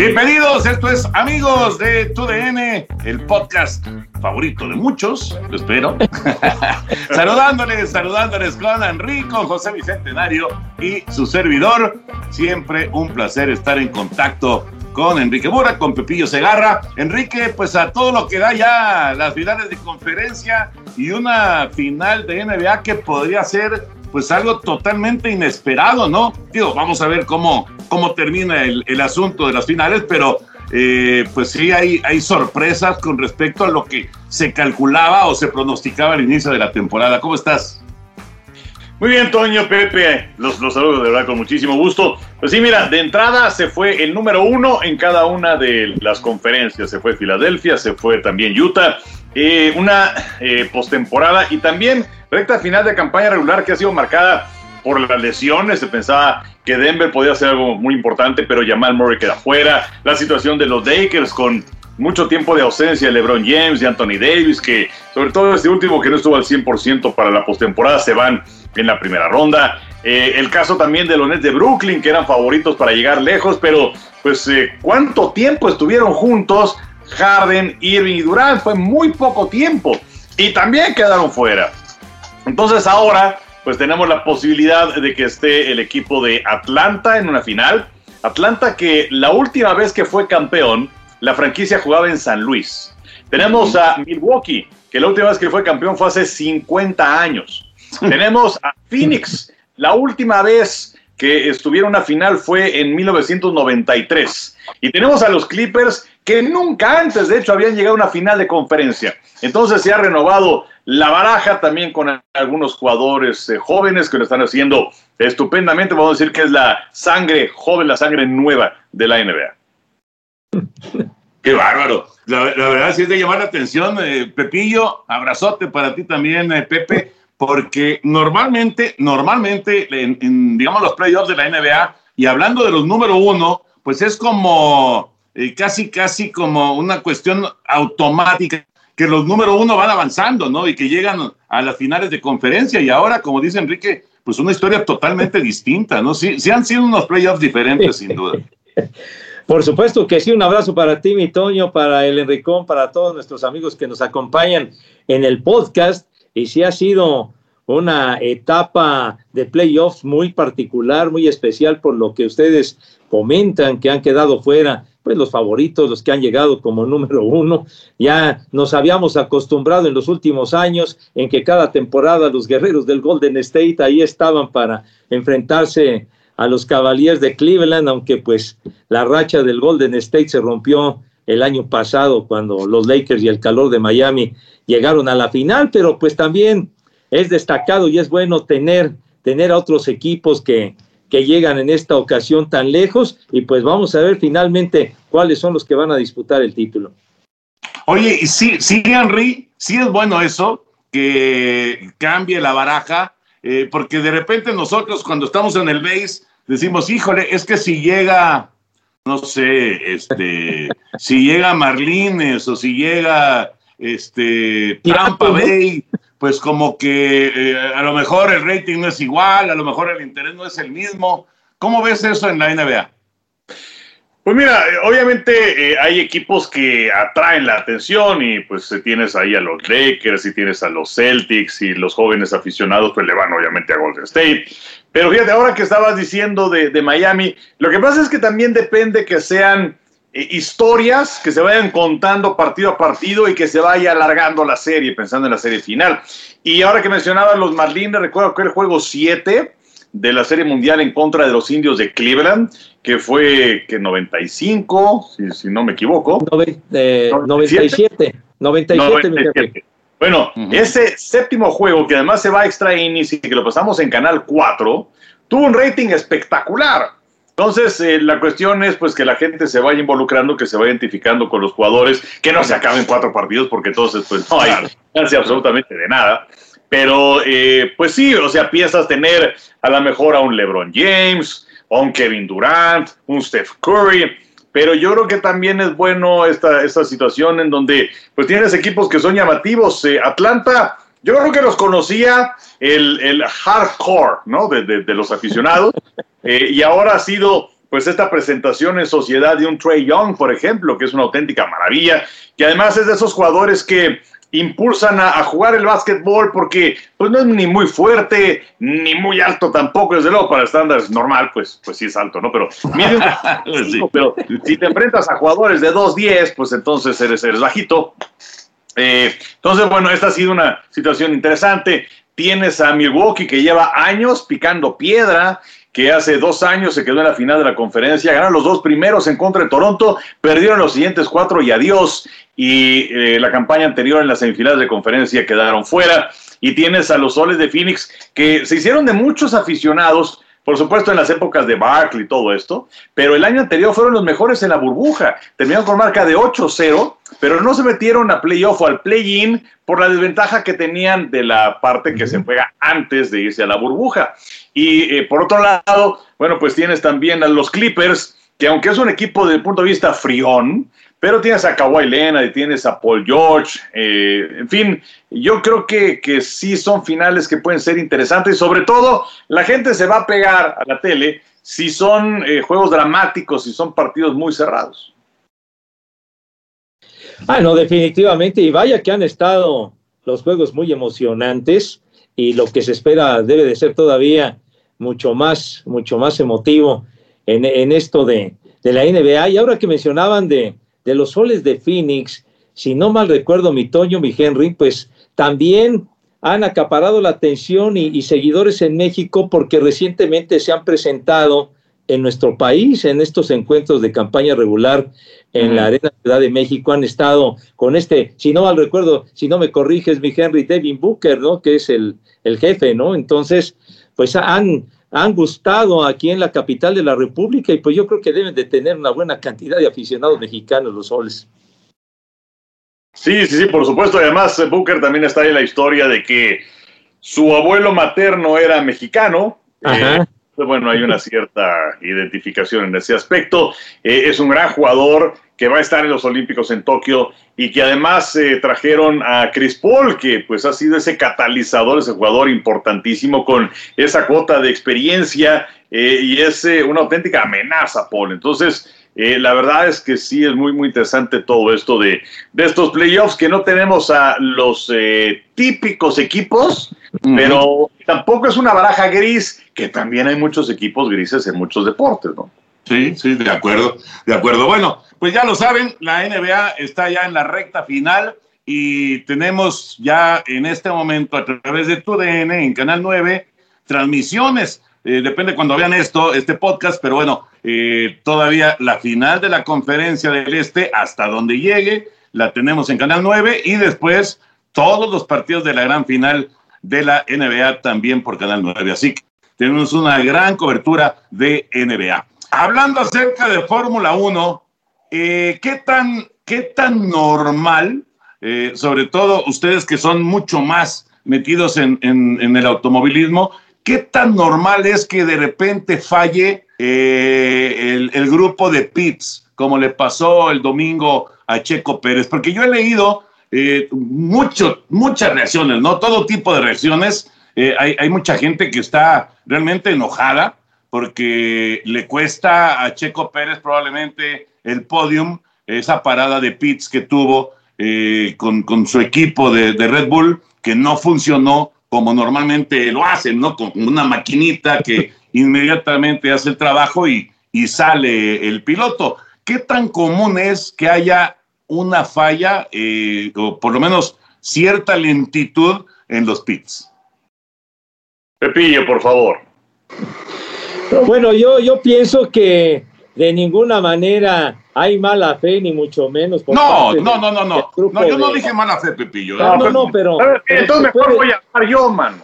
Bienvenidos, esto es Amigos de TUDN, el podcast favorito de muchos, lo espero. saludándoles, saludándoles con Enrico, José Bicentenario y su servidor. Siempre un placer estar en contacto con Enrique Bura, con Pepillo Segarra. Enrique, pues a todo lo que da ya las finales de conferencia y una final de NBA que podría ser pues algo totalmente inesperado, ¿no? Digo, vamos a ver cómo, cómo termina el, el asunto de las finales, pero eh, pues sí hay, hay sorpresas con respecto a lo que se calculaba o se pronosticaba al inicio de la temporada. ¿Cómo estás? Muy bien, Toño, Pepe, los, los saludo de verdad con muchísimo gusto. Pues sí, mira, de entrada se fue el número uno en cada una de las conferencias. Se fue Filadelfia, se fue también Utah. Eh, una eh, postemporada y también recta final de campaña regular que ha sido marcada por las lesiones. Se pensaba que Denver podía hacer algo muy importante, pero Jamal Murray queda fuera. La situación de los Lakers con mucho tiempo de ausencia de LeBron James y Anthony Davis, que sobre todo este último que no estuvo al 100% para la postemporada, se van en la primera ronda. Eh, el caso también de los Nets de Brooklyn, que eran favoritos para llegar lejos, pero pues eh, cuánto tiempo estuvieron juntos Harden, Irving y Durant, fue muy poco tiempo y también quedaron fuera. Entonces ahora pues tenemos la posibilidad de que esté el equipo de Atlanta en una final. Atlanta que la última vez que fue campeón, la franquicia jugaba en San Luis. Tenemos a Milwaukee, que la última vez que fue campeón fue hace 50 años. Tenemos a Phoenix, la última vez que estuvieron en una final fue en 1993. Y tenemos a los Clippers que nunca antes, de hecho, habían llegado a una final de conferencia. Entonces se ha renovado la baraja también con algunos jugadores eh, jóvenes que lo están haciendo estupendamente. Vamos a decir que es la sangre joven, la sangre nueva de la NBA. Qué bárbaro. La, la verdad sí es de llamar la atención. eh, Pepillo, abrazote para ti también, eh, Pepe, porque normalmente, normalmente, en, digamos, los playoffs de la NBA, y hablando de los número uno, pues es como eh, casi, casi como una cuestión automática, que los número uno van avanzando, ¿no? Y que llegan a las finales de conferencia, y ahora, como dice Enrique, pues una historia totalmente distinta, ¿no? Sí, sí han sido unos playoffs diferentes, sin duda. Por supuesto que sí, un abrazo para ti, mi Toño, para el Enricón, para todos nuestros amigos que nos acompañan en el podcast. Y sí ha sido una etapa de playoffs muy particular, muy especial por lo que ustedes comentan que han quedado fuera, pues los favoritos, los que han llegado como número uno. Ya nos habíamos acostumbrado en los últimos años en que cada temporada los guerreros del Golden State ahí estaban para enfrentarse a los Cavaliers de Cleveland, aunque pues la racha del Golden State se rompió el año pasado cuando los Lakers y el calor de Miami llegaron a la final, pero pues también es destacado y es bueno tener, tener a otros equipos que, que llegan en esta ocasión tan lejos y pues vamos a ver finalmente cuáles son los que van a disputar el título. Oye, y sí, sí, Henry, sí es bueno eso, que cambie la baraja, eh, porque de repente nosotros cuando estamos en el base decimos, híjole, es que si llega, no sé, este, si llega Marlines o si llega este Tampa Bay, pues como que eh, a lo mejor el rating no es igual, a lo mejor el interés no es el mismo. ¿Cómo ves eso en la NBA? Pues mira, obviamente eh, hay equipos que atraen la atención y pues eh, tienes ahí a los Lakers y tienes a los Celtics y los jóvenes aficionados pues le van obviamente a Golden State. Pero fíjate, ahora que estabas diciendo de, de Miami, lo que pasa es que también depende que sean eh, historias que se vayan contando partido a partido y que se vaya alargando la serie, pensando en la serie final. Y ahora que mencionabas los Marlins, recuerdo que el juego 7 de la Serie Mundial en contra de los indios de Cleveland, que fue que 95, si, si no me equivoco. Nove, eh, 97, 97, 97. Bueno, ese séptimo juego, que además se va a extra innings y que lo pasamos en Canal 4, tuvo un rating espectacular. Entonces, eh, la cuestión es pues que la gente se vaya involucrando, que se vaya identificando con los jugadores, que no se acaben cuatro partidos, porque entonces pues no hay chance absolutamente de nada. Pero, eh, pues sí, o sea, piensas tener a lo mejor a un LeBron James, un Kevin Durant, un Steph Curry, pero yo creo que también es bueno esta, esta situación en donde pues tienes equipos que son llamativos. Eh, Atlanta, yo creo que los conocía el, el hardcore, ¿no? De, de, de los aficionados. Eh, y ahora ha sido pues esta presentación en sociedad de un Trey Young, por ejemplo, que es una auténtica maravilla, que además es de esos jugadores que impulsan a, a, jugar el básquetbol porque pues no es ni muy fuerte ni muy alto tampoco, desde luego para estándares normal, pues, pues sí es alto, ¿no? Pero, miren, sí. pero si te enfrentas a jugadores de 2'10, pues entonces eres, eres bajito. Eh, entonces, bueno, esta ha sido una situación interesante. Tienes a Milwaukee que lleva años picando piedra, que hace dos años se quedó en la final de la conferencia, ganaron los dos primeros en contra de Toronto, perdieron los siguientes cuatro y adiós, y eh, la campaña anterior en las semifinales de conferencia quedaron fuera, y tienes a los soles de Phoenix que se hicieron de muchos aficionados, por supuesto en las épocas de Barkley y todo esto, pero el año anterior fueron los mejores en la burbuja, terminaron con marca de 8-0, pero no se metieron a playoff o al play-in por la desventaja que tenían de la parte que se juega antes de irse a la burbuja. Y eh, por otro lado, bueno, pues tienes también a los Clippers, que aunque es un equipo desde el punto de vista frión, pero tienes a Kawhi Leonard y tienes a Paul George, eh, en fin, yo creo que, que sí son finales que pueden ser interesantes y sobre todo la gente se va a pegar a la tele si son eh, juegos dramáticos, si son partidos muy cerrados. Ah, no, definitivamente, y vaya que han estado los juegos muy emocionantes y lo que se espera debe de ser todavía mucho más, mucho más emotivo en, en esto de, de, la NBA. Y ahora que mencionaban de, de, los soles de Phoenix, si no mal recuerdo, mi Toño, mi Henry, pues también han acaparado la atención y, y seguidores en México porque recientemente se han presentado en nuestro país, en estos encuentros de campaña regular en uh -huh. la Arena Ciudad de México, han estado con este, si no mal recuerdo, si no me corriges, mi Henry Devin Booker, ¿no? Que es el, el jefe, ¿no? Entonces, pues han, han gustado aquí en la capital de la República y pues yo creo que deben de tener una buena cantidad de aficionados mexicanos los soles. Sí, sí, sí, por supuesto. Además, Booker también está en la historia de que su abuelo materno era mexicano. Ajá. Eh, bueno, hay una cierta identificación en ese aspecto. Eh, es un gran jugador que va a estar en los Olímpicos en Tokio y que además eh, trajeron a Chris Paul, que pues ha sido ese catalizador, ese jugador importantísimo con esa cuota de experiencia eh, y es una auténtica amenaza, Paul. Entonces, eh, la verdad es que sí es muy, muy interesante todo esto de, de estos playoffs, que no tenemos a los eh, típicos equipos, uh -huh. pero tampoco es una baraja gris, que también hay muchos equipos grises en muchos deportes, ¿no? Sí, sí, de acuerdo, de acuerdo. Bueno, pues ya lo saben, la NBA está ya en la recta final y tenemos ya en este momento a través de TUDN en Canal 9 transmisiones eh, depende cuando vean esto, este podcast, pero bueno, eh, todavía la final de la conferencia del Este, hasta donde llegue, la tenemos en Canal 9 y después todos los partidos de la gran final de la NBA también por Canal 9. Así que tenemos una gran cobertura de NBA. Hablando acerca de Fórmula 1, eh, ¿qué, tan, ¿qué tan normal, eh, sobre todo ustedes que son mucho más metidos en, en, en el automovilismo, ¿qué tan normal es que de repente falle eh, el, grupo de pits, como le pasó el domingo a Checo Pérez? Porque yo he leído eh, mucho, muchas reacciones, ¿no? Todo tipo de reacciones. Eh, hay, mucha gente que está realmente enojada porque le cuesta a Checo Pérez probablemente el podium, esa parada de pits que tuvo con, su equipo de Red Bull, que no funcionó como normalmente lo hacen, ¿no? Con una maquinita que inmediatamente hace el trabajo y, y, sale el piloto. ¿Qué tan común es que haya una falla, eh, o por lo menos cierta lentitud en los pits? Pepillo, por favor. Bueno, yo, yo pienso que de ninguna manera hay mala fe, ni mucho menos. no, no, no, no, no, no. yo no dije mala fe, Pepillo. No, no, no, pero. entonces mejor voy a hablar yo, mano.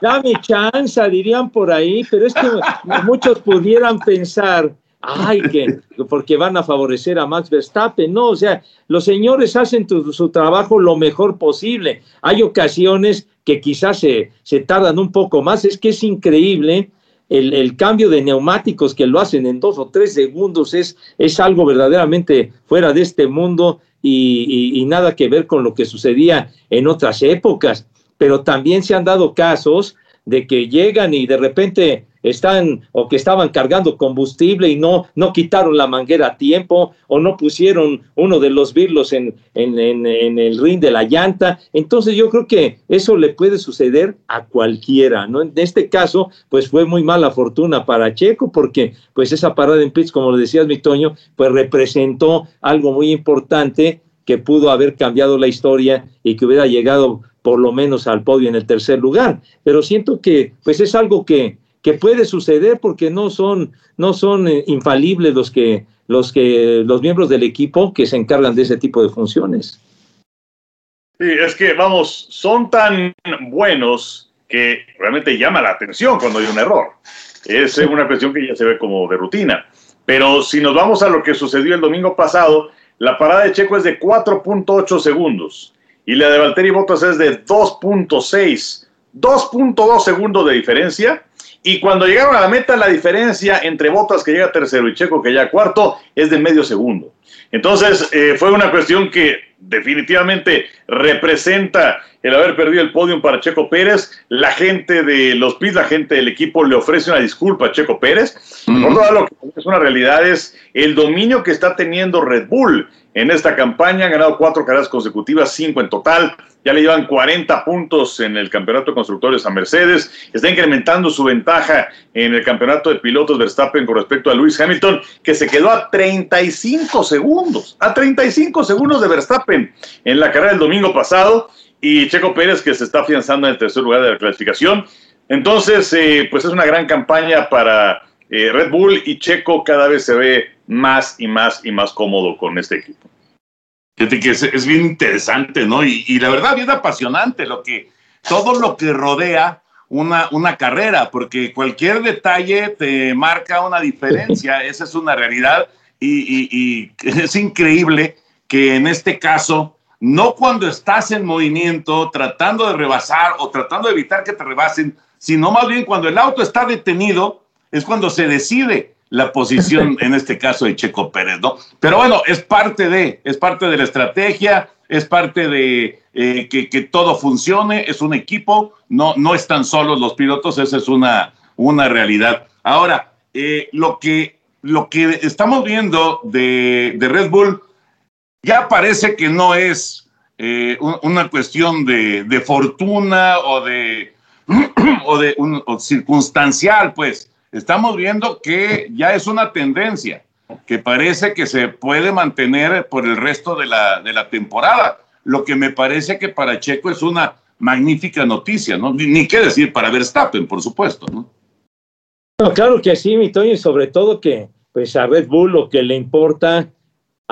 dame chance, dirían por ahí, pero es que muchos pudieran pensar ay, que porque van a favorecer a Max Verstappen. No, o sea, los señores hacen su trabajo lo mejor posible. Hay ocasiones que quizás se, se tardan un poco más. Es que es increíble el, cambio de neumáticos que lo hacen en dos o tres segundos. Es, es algo verdaderamente fuera de este mundo y, y nada que ver con lo que sucedía en otras épocas. Pero también se han dado casos de que llegan y de repente están o que estaban cargando combustible y no, no quitaron la manguera a tiempo o no pusieron uno de los birlos en, en, en, el ring de la llanta. Entonces yo creo que eso le puede suceder a cualquiera, ¿no? En este caso, pues fue muy mala fortuna para Checo porque pues esa parada en pits, como lo decías, mi Toño, pues representó algo muy importante que pudo haber cambiado la historia y que hubiera llegado por lo menos al podio en el tercer lugar. Pero siento que pues es algo que, que puede suceder porque no son, no son eh, infalibles los que, los que, los miembros del equipo que se encargan de ese tipo de funciones. Sí, es que, vamos, son tan buenos que realmente llama la atención cuando hay un error. Es una cuestión que ya se ve como de rutina. Pero si nos vamos a lo que sucedió el domingo pasado, la parada de Checo es de 4.8 segundos y la de Valtteri Bottas es de 2.6. 2.2 segundos de diferencia y cuando llegaron a la meta, la diferencia entre Botas que llega tercero y Checo que llega cuarto es de medio segundo. Entonces, eh, fue una cuestión que definitivamente representa el haber perdido el podium para Checo Pérez. La gente de los PIS, la gente del equipo le ofrece una disculpa a Checo Pérez. Por lo que es una realidad es el dominio que está teniendo Red Bull en esta campaña. Han ganado cuatro carreras consecutivas, cinco en total. Ya le llevan 40 puntos en el campeonato de constructores a Mercedes. Está incrementando su ventaja en el campeonato de pilotos Verstappen con respecto a Lewis Hamilton, que se quedó a 35 segundos. A 35 segundos de Verstappen en la carrera del domingo pasado y Checo Pérez que se está afianzando en el tercer lugar de la clasificación. Entonces, eh, pues es una gran campaña para eh, Red Bull y Checo cada vez se ve más y más y más cómodo con este equipo. Fíjate que es, bien interesante, ¿no? Y, la verdad, bien apasionante lo que, todo lo que rodea una, una carrera, porque cualquier detalle te marca una diferencia, esa es una realidad y, y es increíble que en este caso no cuando estás en movimiento tratando de rebasar o tratando de evitar que te rebasen, sino más bien cuando el auto está detenido, es cuando se decide la posición, en este caso de Checo Pérez, ¿no? Pero bueno, es parte de, es parte de la estrategia, es parte de eh, que, todo funcione, es un equipo, no, no están solos los pilotos, esa es una, una realidad. Ahora, eh, lo, que, lo que estamos viendo de, de Red Bull, ya parece que no es eh, una cuestión de, fortuna o de, o de circunstancial, pues. Estamos viendo que ya es una tendencia que parece que se puede mantener por el resto de la, de la temporada, lo que me parece que para Checo es una magnífica noticia, ¿no? Ni, qué decir para Verstappen, por supuesto, ¿no? Claro que sí, mi Toño, y sobre todo que pues a Red Bull lo que le importa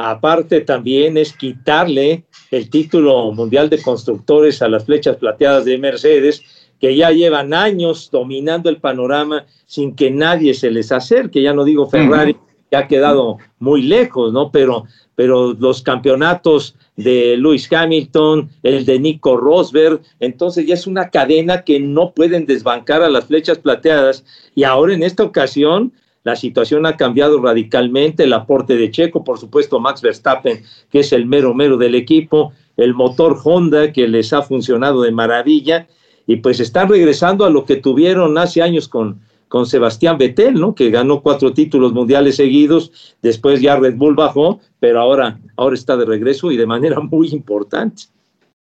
Aparte también es quitarle el título mundial de constructores a las flechas plateadas de Mercedes, que ya llevan años dominando el panorama sin que nadie se les acerque. Ya no digo Ferrari, que ha quedado muy lejos, ¿no? Pero, pero los campeonatos de Lewis Hamilton, el de Nico Rosberg, entonces ya es una cadena que no pueden desbancar a las flechas plateadas. Y ahora en esta ocasión, la situación ha cambiado radicalmente, el aporte de Checo, por supuesto Max Verstappen, que es el mero mero del equipo, el motor Honda que les ha funcionado de maravilla y pues están regresando a lo que tuvieron hace años con, con Sebastián Vettel, ¿no? Que ganó cuatro títulos mundiales seguidos, después ya Red Bull bajó, pero ahora, ahora está de regreso y de manera muy importante.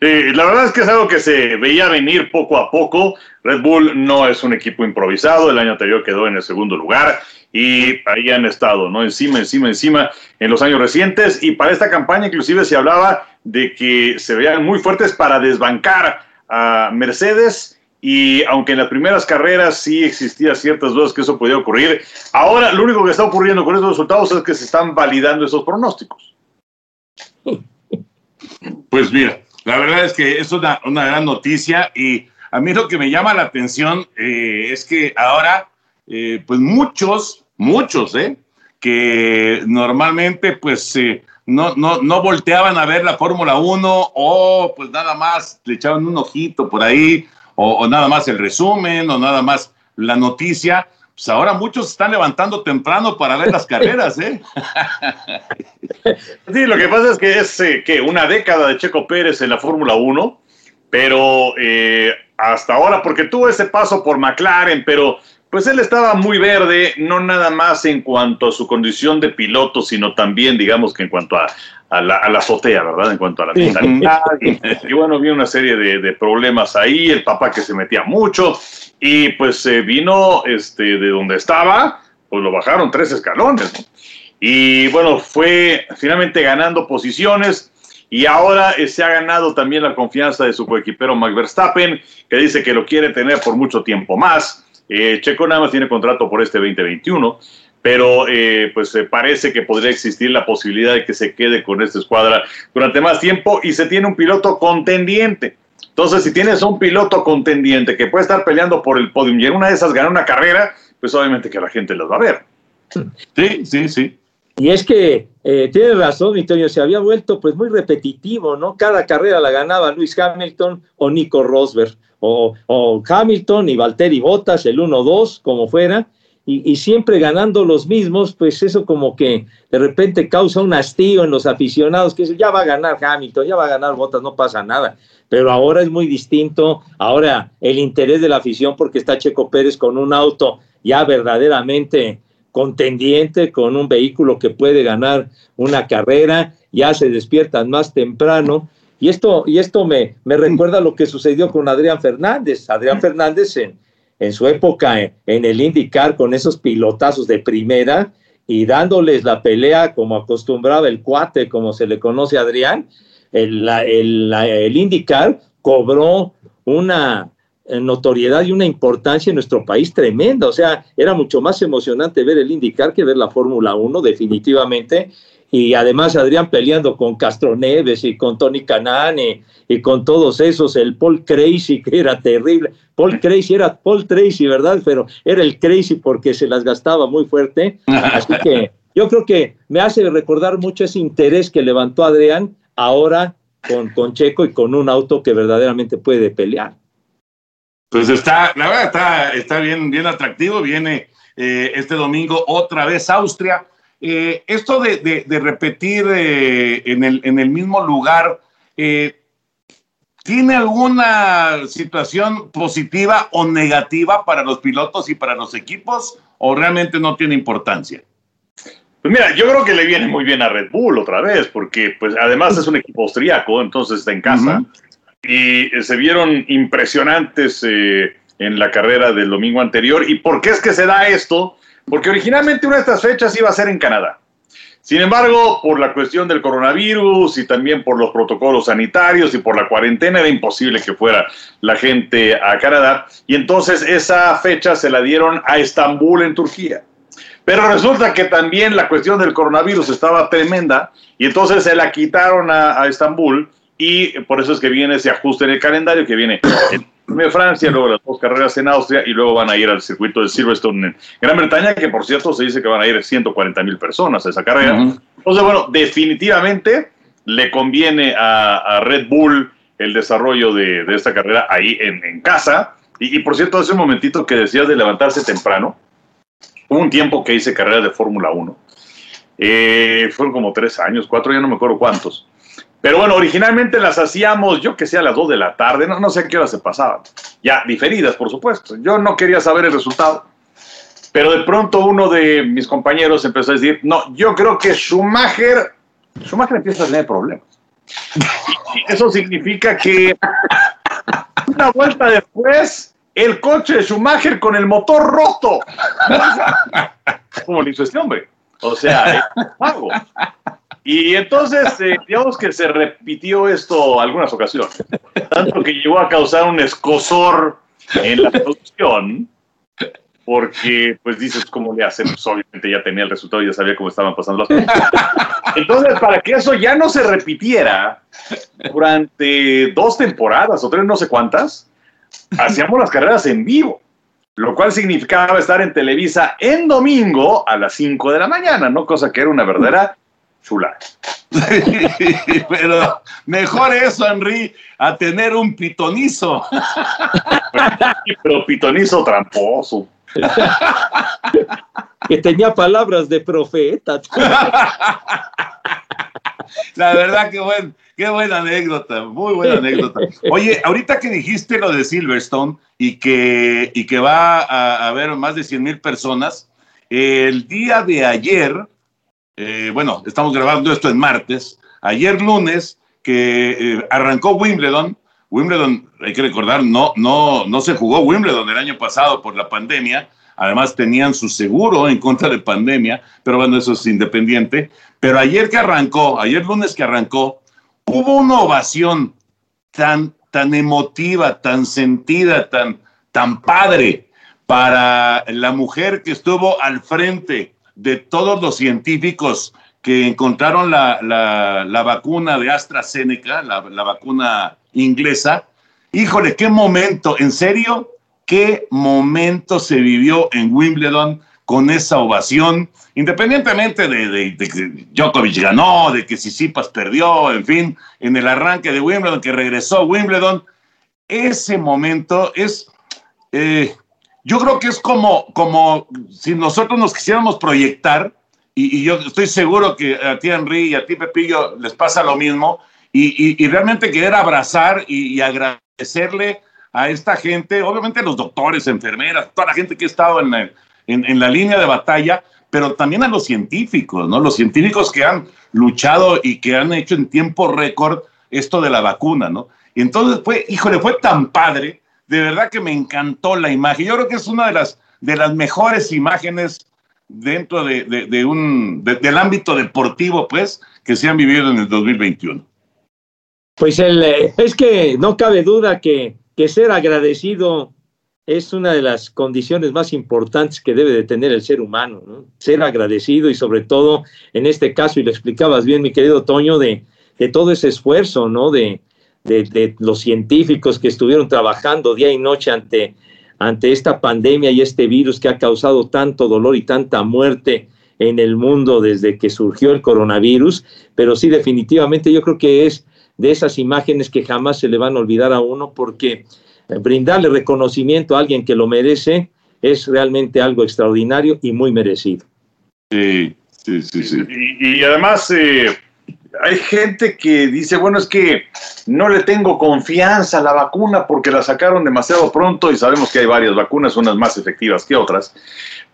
Sí, la verdad es que es algo que se veía venir poco a poco. Red Bull no es un equipo improvisado. El año anterior quedó en el segundo lugar y ahí han estado, ¿no? Encima, encima, encima en los años recientes. Y para esta campaña inclusive se hablaba de que se veían muy fuertes para desbancar a Mercedes. Y aunque en las primeras carreras sí existía ciertas dudas que eso podía ocurrir, ahora lo único que está ocurriendo con estos resultados es que se están validando esos pronósticos. Pues mira, la verdad es que es una, una gran noticia y a mí lo que me llama la atención eh, es que ahora, eh, pues muchos, muchos, ¿eh? Que normalmente pues eh, no, no, no volteaban a ver la Fórmula 1 o pues nada más le echaban un ojito por ahí o, o nada más el resumen o nada más la noticia. Pues ahora muchos están levantando temprano para ver las carreras, ¿eh? Sí, lo que pasa es que es eh, que una década de Checo Pérez en la Fórmula 1, pero eh, hasta ahora, porque tuvo ese paso por McLaren, pero pues él estaba muy verde, no nada más en cuanto a su condición de piloto, sino también, digamos que en cuanto a, a, la, a la, azotea, ¿verdad? En cuanto a la mentalidad. y, y, bueno, vi una serie de, de, problemas ahí, el papá que se metía mucho, y pues eh, vino este, de donde estaba, pues lo bajaron tres escalones, ¿no? Y bueno, fue finalmente ganando posiciones y ahora eh, se ha ganado también la confianza de su coequipero Max Verstappen, que dice que lo quiere tener por mucho tiempo más. Eh, Checo nada más tiene contrato por este 2021, pero eh, pues eh, parece que podría existir la posibilidad de que se quede con esta escuadra durante más tiempo y se tiene un piloto contendiente. Entonces, si tienes un piloto contendiente que puede estar peleando por el podium y en una de esas gana una carrera, pues obviamente que la gente los va a ver. Sí, sí, sí. Y es que eh, tiene razón, Antonio, se había vuelto pues muy repetitivo, ¿no? Cada carrera la ganaba Luis Hamilton o Nico Rosberg, o, Hamilton y Valtteri Bottas, el 1-2, como fuera, y, y, siempre ganando los mismos, pues eso como que de repente causa un hastío en los aficionados, que dicen, ya va a ganar Hamilton, ya va a ganar Bottas, no pasa nada. Pero ahora es muy distinto, ahora el interés de la afición porque está Checo Pérez con un auto ya verdaderamente contendiente con un vehículo que puede ganar una carrera, ya se despiertan más temprano. Y esto, y esto me, me recuerda lo que sucedió con Adrián Fernández. Adrián Fernández en, en su época en, en, el IndyCar con esos pilotazos de primera y dándoles la pelea como acostumbraba el cuate, como se le conoce a Adrián, el, el, el IndyCar cobró una, notoriedad y una importancia en nuestro país tremenda. O sea, era mucho más emocionante ver el IndyCar que ver la Fórmula 1, definitivamente. Y además Adrián peleando con Castro Neves y con Tony Canan y, y, con todos esos, el Paul Crazy, que era terrible. Paul Crazy era Paul Tracy, ¿verdad? Pero era el Crazy porque se las gastaba muy fuerte. Así que yo creo que me hace recordar mucho ese interés que levantó Adrián ahora con, con Checo y con un auto que verdaderamente puede pelear. Pues está, la verdad está, está bien, bien atractivo. Viene eh, este domingo otra vez Austria. Eh, esto de, de, de repetir eh, en, el, en, el, mismo lugar, eh, ¿tiene alguna situación positiva o negativa para los pilotos y para los equipos o realmente no tiene importancia? Pues mira, yo creo que le viene muy bien a Red Bull otra vez, porque pues además es un equipo austríaco, entonces está en casa. Uh -huh y se vieron impresionantes eh, en la carrera del domingo anterior. ¿Y por qué es que se da esto? Porque originalmente una de estas fechas iba a ser en Canadá. Sin embargo, por la cuestión del coronavirus y también por los protocolos sanitarios y por la cuarentena, era imposible que fuera la gente a Canadá. Y entonces esa fecha se la dieron a Estambul, en Turquía. Pero resulta que también la cuestión del coronavirus estaba tremenda y entonces se la quitaron a Estambul y por eso es que viene ese ajuste en el calendario que viene en Francia, luego las dos carreras en Austria y luego van a ir al circuito de Silverstone en Gran Bretaña, que por cierto se dice que van a ir 140 mil personas a esa carrera. Entonces, bueno, definitivamente le conviene a, a Red Bull el desarrollo de, de esta carrera ahí en, en casa. Y, y, por cierto, hace un momentito que decías de levantarse temprano, hubo un tiempo que hice carreras de Fórmula 1. Eh, fueron como tres años, cuatro, ya no me acuerdo cuántos. Pero bueno, originalmente las hacíamos, yo que sé, a las 2 de la tarde, no, no sé a qué hora se pasaban. Ya, diferidas, por supuesto. Yo no quería saber el resultado. Pero de pronto uno de mis compañeros empezó a decir, no, yo creo que Schumacher, Schumacher empieza a tener problemas. Eso significa que una vuelta después, el coche de Schumacher con el motor roto. ¿Cómo le hizo este hombre? O sea, es pago. Y entonces, eh, digamos que se repitió esto algunas ocasiones, tanto que llegó a causar un escosor en la producción, porque pues dices, ¿cómo le hacen? Pues obviamente ya tenía el resultado ya sabía cómo estaban pasando las cosas. Entonces, para que eso ya no se repitiera durante dos temporadas o tres, no sé cuántas, hacíamos las carreras en vivo, lo cual significaba estar en Televisa en domingo a las 5 de la mañana, ¿no? Cosa que era una verdadera chula. Pero mejor eso, Henry, a tener un pitonizo. Pero pitonizo tramposo. que tenía palabras de profeta. La verdad, que buen, qué buena anécdota, muy buena anécdota. Oye, ahorita que dijiste lo de Silverstone y que, y que va a haber más de 100 mil personas, el día de ayer, eh, bueno, estamos grabando esto en martes, ayer lunes, que eh, arrancó Wimbledon. Wimbledon, hay que recordar, no, no, no se jugó Wimbledon el año pasado por la pandemia. Además tenían su seguro en contra de pandemia, pero bueno, eso es independiente. Pero ayer que arrancó, ayer lunes que arrancó, hubo una ovación tan, tan emotiva, tan sentida, tan, tan padre para la mujer que estuvo al frente de todos los científicos que encontraron la, la, la vacuna de AstraZeneca, la, la, vacuna inglesa. Híjole, qué momento, en serio, qué momento se vivió en Wimbledon con esa ovación, independientemente de, de, que Djokovic ganó, de que Sisipas perdió, en fin, en el arranque de Wimbledon, que regresó Wimbledon, ese momento es, eh, yo creo que es como, como si nosotros nos quisiéramos proyectar, y, y, yo estoy seguro que a ti, Henry, y a ti, Pepillo, les pasa lo mismo, y, y, y realmente querer abrazar y, agradecerle a esta gente, obviamente los doctores, enfermeras, toda la gente que ha estado en la, en, en la línea de batalla, pero también a los científicos, ¿no? Los científicos que han luchado y que han hecho en tiempo récord esto de la vacuna, ¿no? Y entonces fue, híjole, fue tan padre de verdad que me encantó la imagen. Yo creo que es una de las, de las mejores imágenes dentro de, de, un, de, del ámbito deportivo, pues, que se han vivido en el 2021. Pues el, es que no cabe duda que, que ser agradecido es una de las condiciones más importantes que debe de tener el ser humano, ¿no? Ser agradecido y sobre todo, en este caso, y lo explicabas bien, mi querido Toño, de, de todo ese esfuerzo, ¿no? De, de, de, los científicos que estuvieron trabajando día y noche ante, ante esta pandemia y este virus que ha causado tanto dolor y tanta muerte en el mundo desde que surgió el coronavirus, pero sí definitivamente yo creo que es de esas imágenes que jamás se le van a olvidar a uno porque brindarle reconocimiento a alguien que lo merece es realmente algo extraordinario y muy merecido. Sí, sí, sí. sí. Y, y además... Eh hay gente que dice, bueno, es que no le tengo confianza a la vacuna porque la sacaron demasiado pronto y sabemos que hay varias vacunas, unas más efectivas que otras.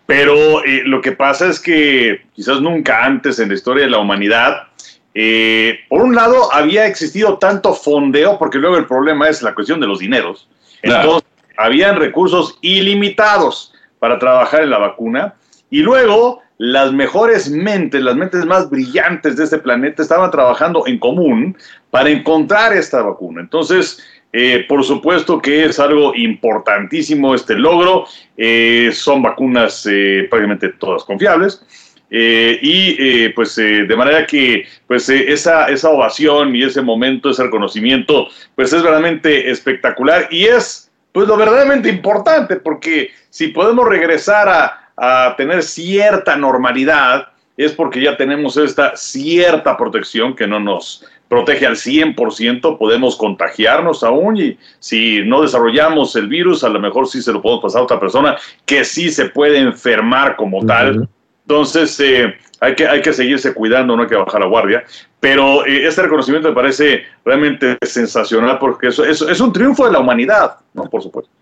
Pero eh, lo que pasa es que quizás nunca antes en la historia de la humanidad, eh, por un lado, había existido tanto fondeo, porque luego el problema es la cuestión de los dineros. Claro. Entonces, habían recursos ilimitados para trabajar en la vacuna. Y luego, las mejores mentes, las mentes más brillantes de este planeta estaban trabajando en común para encontrar esta vacuna. Entonces, eh, por supuesto que es algo importantísimo este logro. Eh, son vacunas eh, prácticamente todas confiables. y pues de manera que pues esa, esa ovación y ese momento, ese reconocimiento, pues es realmente espectacular y es pues lo verdaderamente importante porque si podemos regresar a, a tener cierta normalidad, es porque ya tenemos esta cierta protección que no nos protege al 100%, podemos contagiarnos aún y si no desarrollamos el virus, a lo mejor sí se lo podemos pasar a otra persona que sí se puede enfermar como tal. Entonces, eh, hay, que, hay que seguirse cuidando, no hay que bajar la guardia. Pero eh, este reconocimiento me parece realmente sensacional porque eso, eso, es un triunfo de la humanidad, ¿no? Por supuesto.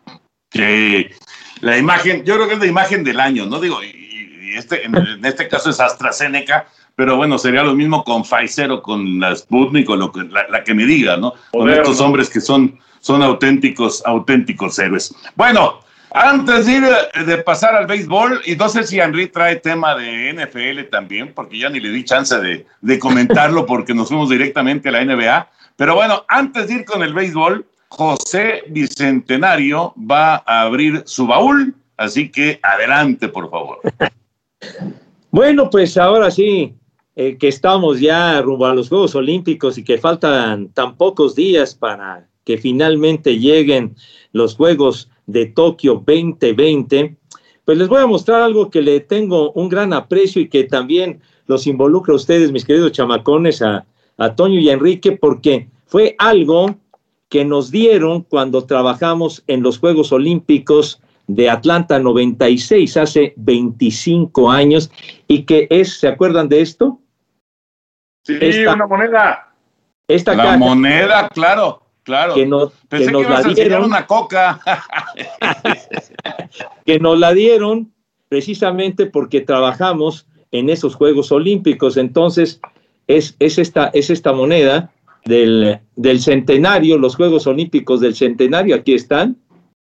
Sí, la imagen, yo creo que es la imagen del año, ¿no? Digo, y, este, en, este caso es AstraZeneca, pero bueno, sería lo mismo con Pfizer o con la Sputnik o lo que, la, que me diga, ¿no? Con estos hombres que son, son auténticos, auténticos héroes. Bueno, antes de, ir, de pasar al béisbol, y no sé si Henry trae tema de NFL también, porque ya ni le di chance de, de comentarlo porque nos fuimos directamente a la NBA. Pero bueno, antes de ir con el béisbol, José Bicentenario va a abrir su baúl, así que adelante, por favor. Bueno, pues ahora sí, eh, que estamos ya rumbo a los Juegos Olímpicos y que faltan tan pocos días para que finalmente lleguen los Juegos de Tokio 2020, pues les voy a mostrar algo que le tengo un gran aprecio y que también los involucra a ustedes, mis queridos chamacones, a, a Toño y a Enrique, porque fue algo que nos dieron cuando trabajamos en los Juegos Olímpicos de Atlanta 96, hace 25 años, y que es, ¿se acuerdan de esto? Sí, una moneda. Esta la moneda, claro, claro. Que, nos, Pensé que nos ibas la a dieron. una coca. que nos la dieron precisamente porque trabajamos en esos Juegos Olímpicos. Entonces, es, es, esta, es esta moneda del, del centenario, los Juegos Olímpicos del centenario, aquí están,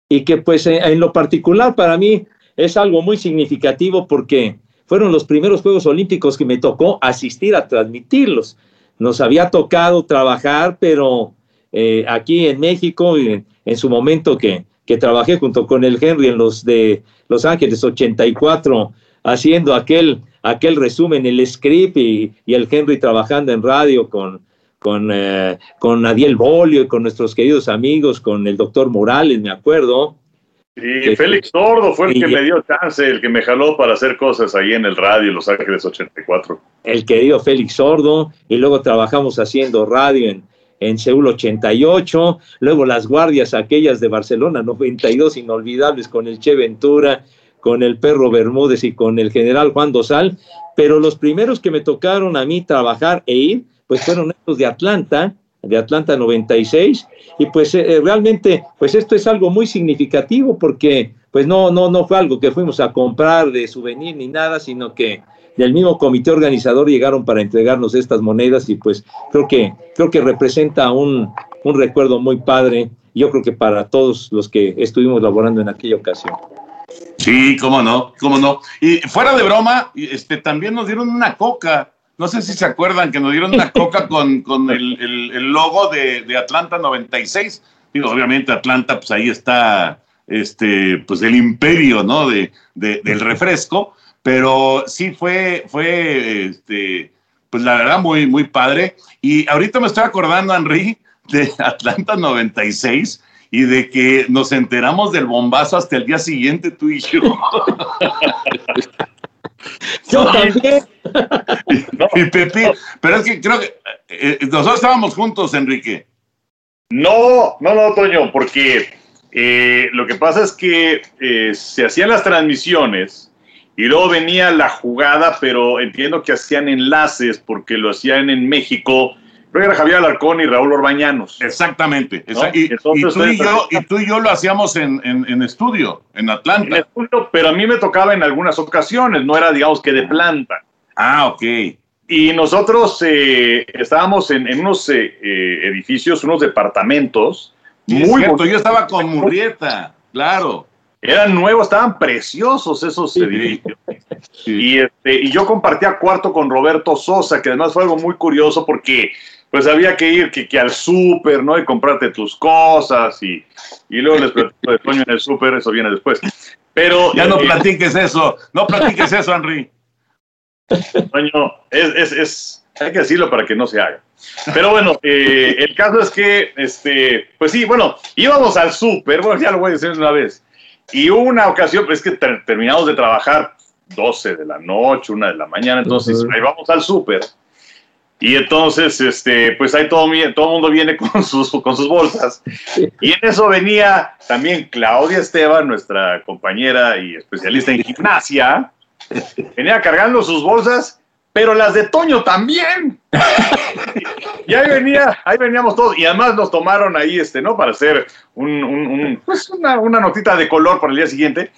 y que pues en, en lo particular para mí es algo muy significativo porque fueron los primeros Juegos Olímpicos que me tocó asistir a transmitirlos. Nos había tocado trabajar, pero eh, aquí en México, en, en su momento que, que, trabajé junto con el Henry en los de Los Ángeles 84, haciendo aquel, aquel resumen, el script y, y el Henry trabajando en radio con, con, eh, con Adiel Bolio y con nuestros queridos amigos, con el doctor Morales, me acuerdo. Y Félix Sordo fue el que me dio chance, el que me jaló para hacer cosas ahí en el radio, Los Ángeles 84. El querido Félix Sordo, y luego trabajamos haciendo radio en, en Seúl 88, luego las guardias aquellas de Barcelona 92, inolvidables con el Che Ventura, con el perro Bermúdez y con el general Juan Dosal, pero los primeros que me tocaron a mí trabajar e ir, pues fueron estos de Atlanta, de Atlanta 96 y pues eh, realmente pues esto es algo muy significativo porque pues no no no fue algo que fuimos a comprar de souvenir ni nada sino que del mismo comité organizador llegaron para entregarnos estas monedas y pues creo que creo que representa un, un recuerdo muy padre yo creo que para todos los que estuvimos laborando en aquella ocasión. Sí cómo no cómo no. Y fuera de broma este también nos dieron una coca no sé si se acuerdan que nos dieron una coca con, con el, el, el, logo de, de, Atlanta 96. Digo, obviamente Atlanta, pues ahí está este, pues el imperio, ¿no? De, de, del refresco, pero sí fue, fue, este, pues la verdad, muy, muy padre. Y ahorita me estoy acordando, Henry, de Atlanta 96 y de que nos enteramos del bombazo hasta el día siguiente, tú y yo. Yo también. y Pepe, pero es que creo que eh, nosotros estábamos juntos, Enrique. No, no, no, Toño, porque eh, lo que pasa es que eh, se hacían las transmisiones y luego venía la jugada, pero entiendo que hacían enlaces porque lo hacían en México. Que era Javier Alarcón y Raúl Orbañanos. Exactamente. ¿no? y, Entonces, y, tú y, yo, y, tú y, yo, lo hacíamos en, en, en estudio, en Atlanta. En estudio, pero a mí me tocaba en algunas ocasiones, no era, digamos, que de planta. Ah, ok. Y nosotros eh, estábamos en, en unos eh, eh, edificios, unos departamentos. Sí, muy cierto, yo estaba con Murrieta, claro. Eran nuevos, estaban preciosos esos edificios. Y, este, y yo compartía cuarto con Roberto Sosa, que además fue algo muy curioso porque pues había que ir que, que al súper, ¿no? Y comprarte tus cosas y, y luego les platico de Toño en el súper, eso viene después. Pero Ya no eh, platiques eso, no platiques eso, Henry. Toño, es, es, es- hay que decirlo para que no se haga. Pero bueno, eh, el caso es que, este, pues sí, bueno, íbamos al súper, bueno, ya lo voy a decir una vez. Y hubo una ocasión, es que ter- terminamos de trabajar 12 de la noche, una de la mañana, entonces Ujú. ahí vamos al súper. Y entonces, este, pues ahí todo, todo el mundo viene con sus, con sus bolsas. Y en eso venía también Claudia Esteban, nuestra compañera y especialista en gimnasia, venía cargando sus bolsas, pero las de Toño también. Y ahí venía, ahí veníamos todos, y además nos tomaron ahí, este, ¿no? Para hacer un, un- un- pues una, una notita de color para el día siguiente.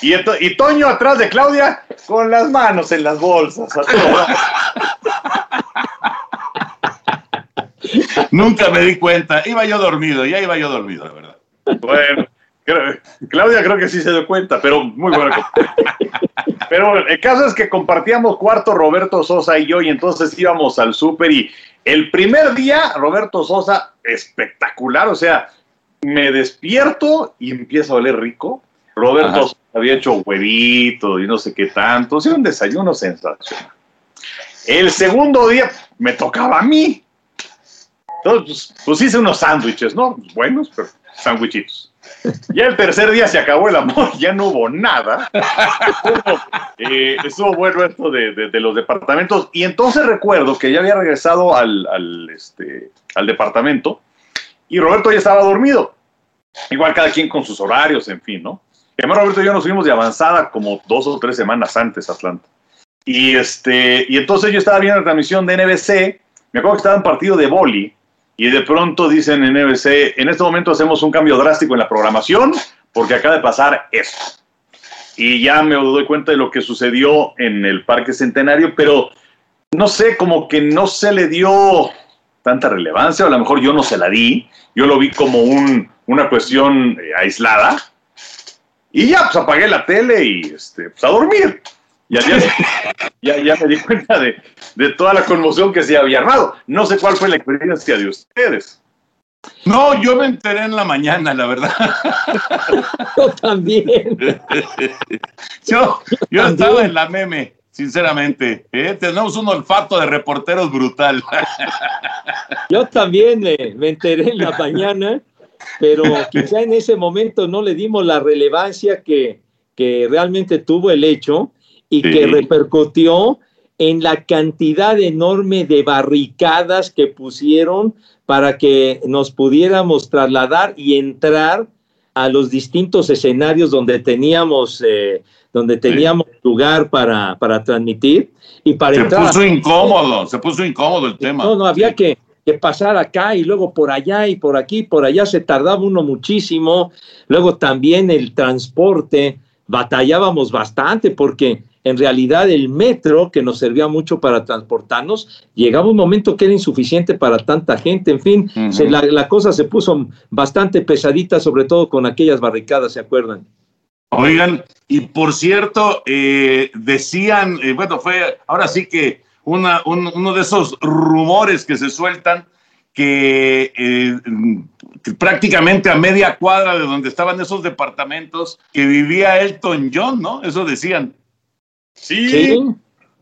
Y, Toño atrás de Claudia con las manos en las bolsas. a todo. Nunca me di cuenta, iba yo dormido, ya iba yo dormido, la verdad. Bueno, creo- Claudia creo que sí se dio cuenta, pero muy buena. Pero el caso es que compartíamos cuarto Roberto Sosa y yo, y entonces íbamos al súper y el primer día Roberto Sosa, espectacular, o sea, me despierto y empieza a oler rico. Roberto Ajá. Había hecho huevito y no sé qué tanto, o sea, un desayuno sensacional. El segundo día me tocaba a mí. Entonces, pues, pues hice unos sándwiches, ¿no? Buenos, pero sándwichitos. Ya el tercer día se acabó el amor, ya no hubo nada. Estuvo, eh, estuvo bueno esto de, de- de los departamentos. Y entonces recuerdo que ya había regresado al, al, este, al departamento y Roberto ya estaba dormido. Igual cada quien con sus horarios, en fin, ¿no? Y además Roberto y yo nos fuimos de avanzada como dos o tres semanas antes a Atlanta. Y, este, y entonces yo estaba viendo la transmisión de NBC, me acuerdo que estaba en partido de boli, y de pronto dicen en NBC, en este momento hacemos un cambio drástico en la programación, porque acaba de pasar esto. Y ya me doy cuenta de lo que sucedió en el Parque Centenario, pero no sé, como que no se le dio tanta relevancia, o a lo mejor yo no se la di, yo lo vi como un, una cuestión eh, aislada, y ya, pues apagué la tele y este, pues a dormir. Y al día ya, ya me di cuenta de, de toda la conmoción que se había armado. No sé cuál fue la experiencia de ustedes. No, yo me enteré en la mañana, la verdad. Yo también. Yo, yo También. estaba en la meme, sinceramente. ¿eh? Tenemos un olfato de reporteros brutal. Yo también me, me enteré en la mañana, pero quizá en ese momento no le dimos la relevancia que, que realmente tuvo el hecho y que repercutió en la cantidad enorme de barricadas que pusieron para que nos pudiéramos trasladar y entrar a los distintos escenarios donde teníamos, eh, donde teníamos lugar para, para transmitir y para Se entrar. puso incómodo, se puso incómodo el tema. no, no, había que, que pasar acá y luego por allá y por aquí, por allá se tardaba uno muchísimo. Luego también el transporte, batallábamos bastante porque en realidad el metro, que nos servía mucho para transportarnos, llegaba un momento que era insuficiente para tanta gente. En fin, se- la, la cosa se puso bastante pesadita, sobre todo con aquellas barricadas, ¿se acuerdan? Oigan, y por cierto, eh, decían, eh, bueno, fue ahora sí que una, un- uno de esos rumores que se sueltan que, eh, que prácticamente a media cuadra de donde estaban esos departamentos que vivía Elton John, ¿no? Eso decían. Sí,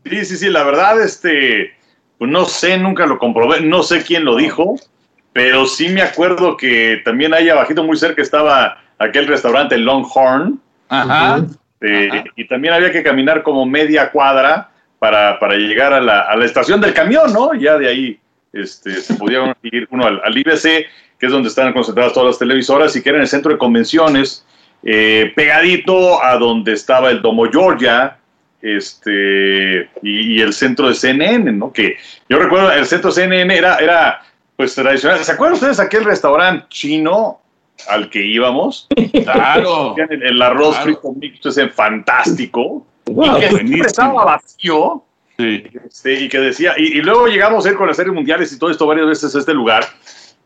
sí, sí, sí, la verdad, este, pues no sé, nunca lo comprobé, no sé quién lo dijo, pero sí me acuerdo que también ahí abajito muy cerca estaba aquel restaurante Longhorn, Ajá. eh, Ajá. y también había que caminar como media cuadra para, para llegar a la, a la estación del camión, ¿no? Ya de ahí este, se podía ir uno al, al IBC, que es donde están concentradas todas las televisoras, y que era en el centro de convenciones, eh, pegadito a donde estaba el Domo Georgia, este, y, y el centro de CNN, ¿no? Que yo recuerdo, el centro de CNN era, era pues tradicional. ¿Se acuerdan ustedes aquel restaurante chino al que íbamos? Claro. El, el arroz Claro. frito mixto ese fantástico. Wow, y que siempre estaba vacío. Sí. este, y que decía, y, y luego llegamos a ir con las series mundiales y todo esto varias veces a este lugar.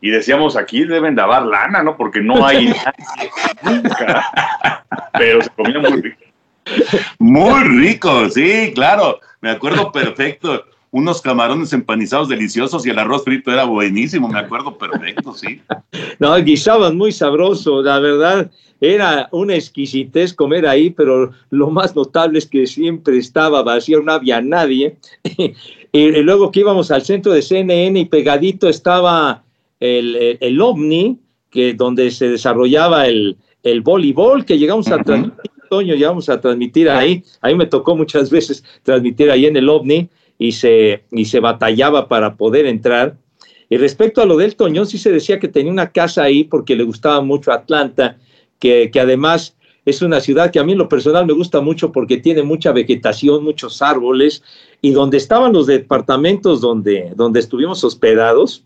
Y decíamos, aquí deben dabar lana, ¿no? Porque no hay nadie nunca. Pero se comía muy rico. Muy rico, sí, claro. Me acuerdo perfecto. Unos camarones empanizados deliciosos y el arroz frito era buenísimo, me acuerdo perfecto, sí. No, guisaban muy sabroso, la verdad. Era una exquisitez comer ahí, pero lo más notable es que siempre estaba vacío, no había nadie. y, luego que íbamos al centro de CNN y pegadito estaba el, el, OVNI, que, donde se desarrollaba el, el voleibol, que llegamos a transmitir, Toño, llegamos a transmitir ahí. Ahí me tocó muchas veces transmitir ahí en el OVNI y se, y se batallaba para poder entrar. Y respecto a lo del Toñón, sí se decía que tenía una casa ahí porque le gustaba mucho Atlanta que, además es una ciudad que a mí en lo personal me gusta mucho porque tiene mucha vegetación, muchos árboles, y donde estaban los departamentos donde, donde estuvimos hospedados,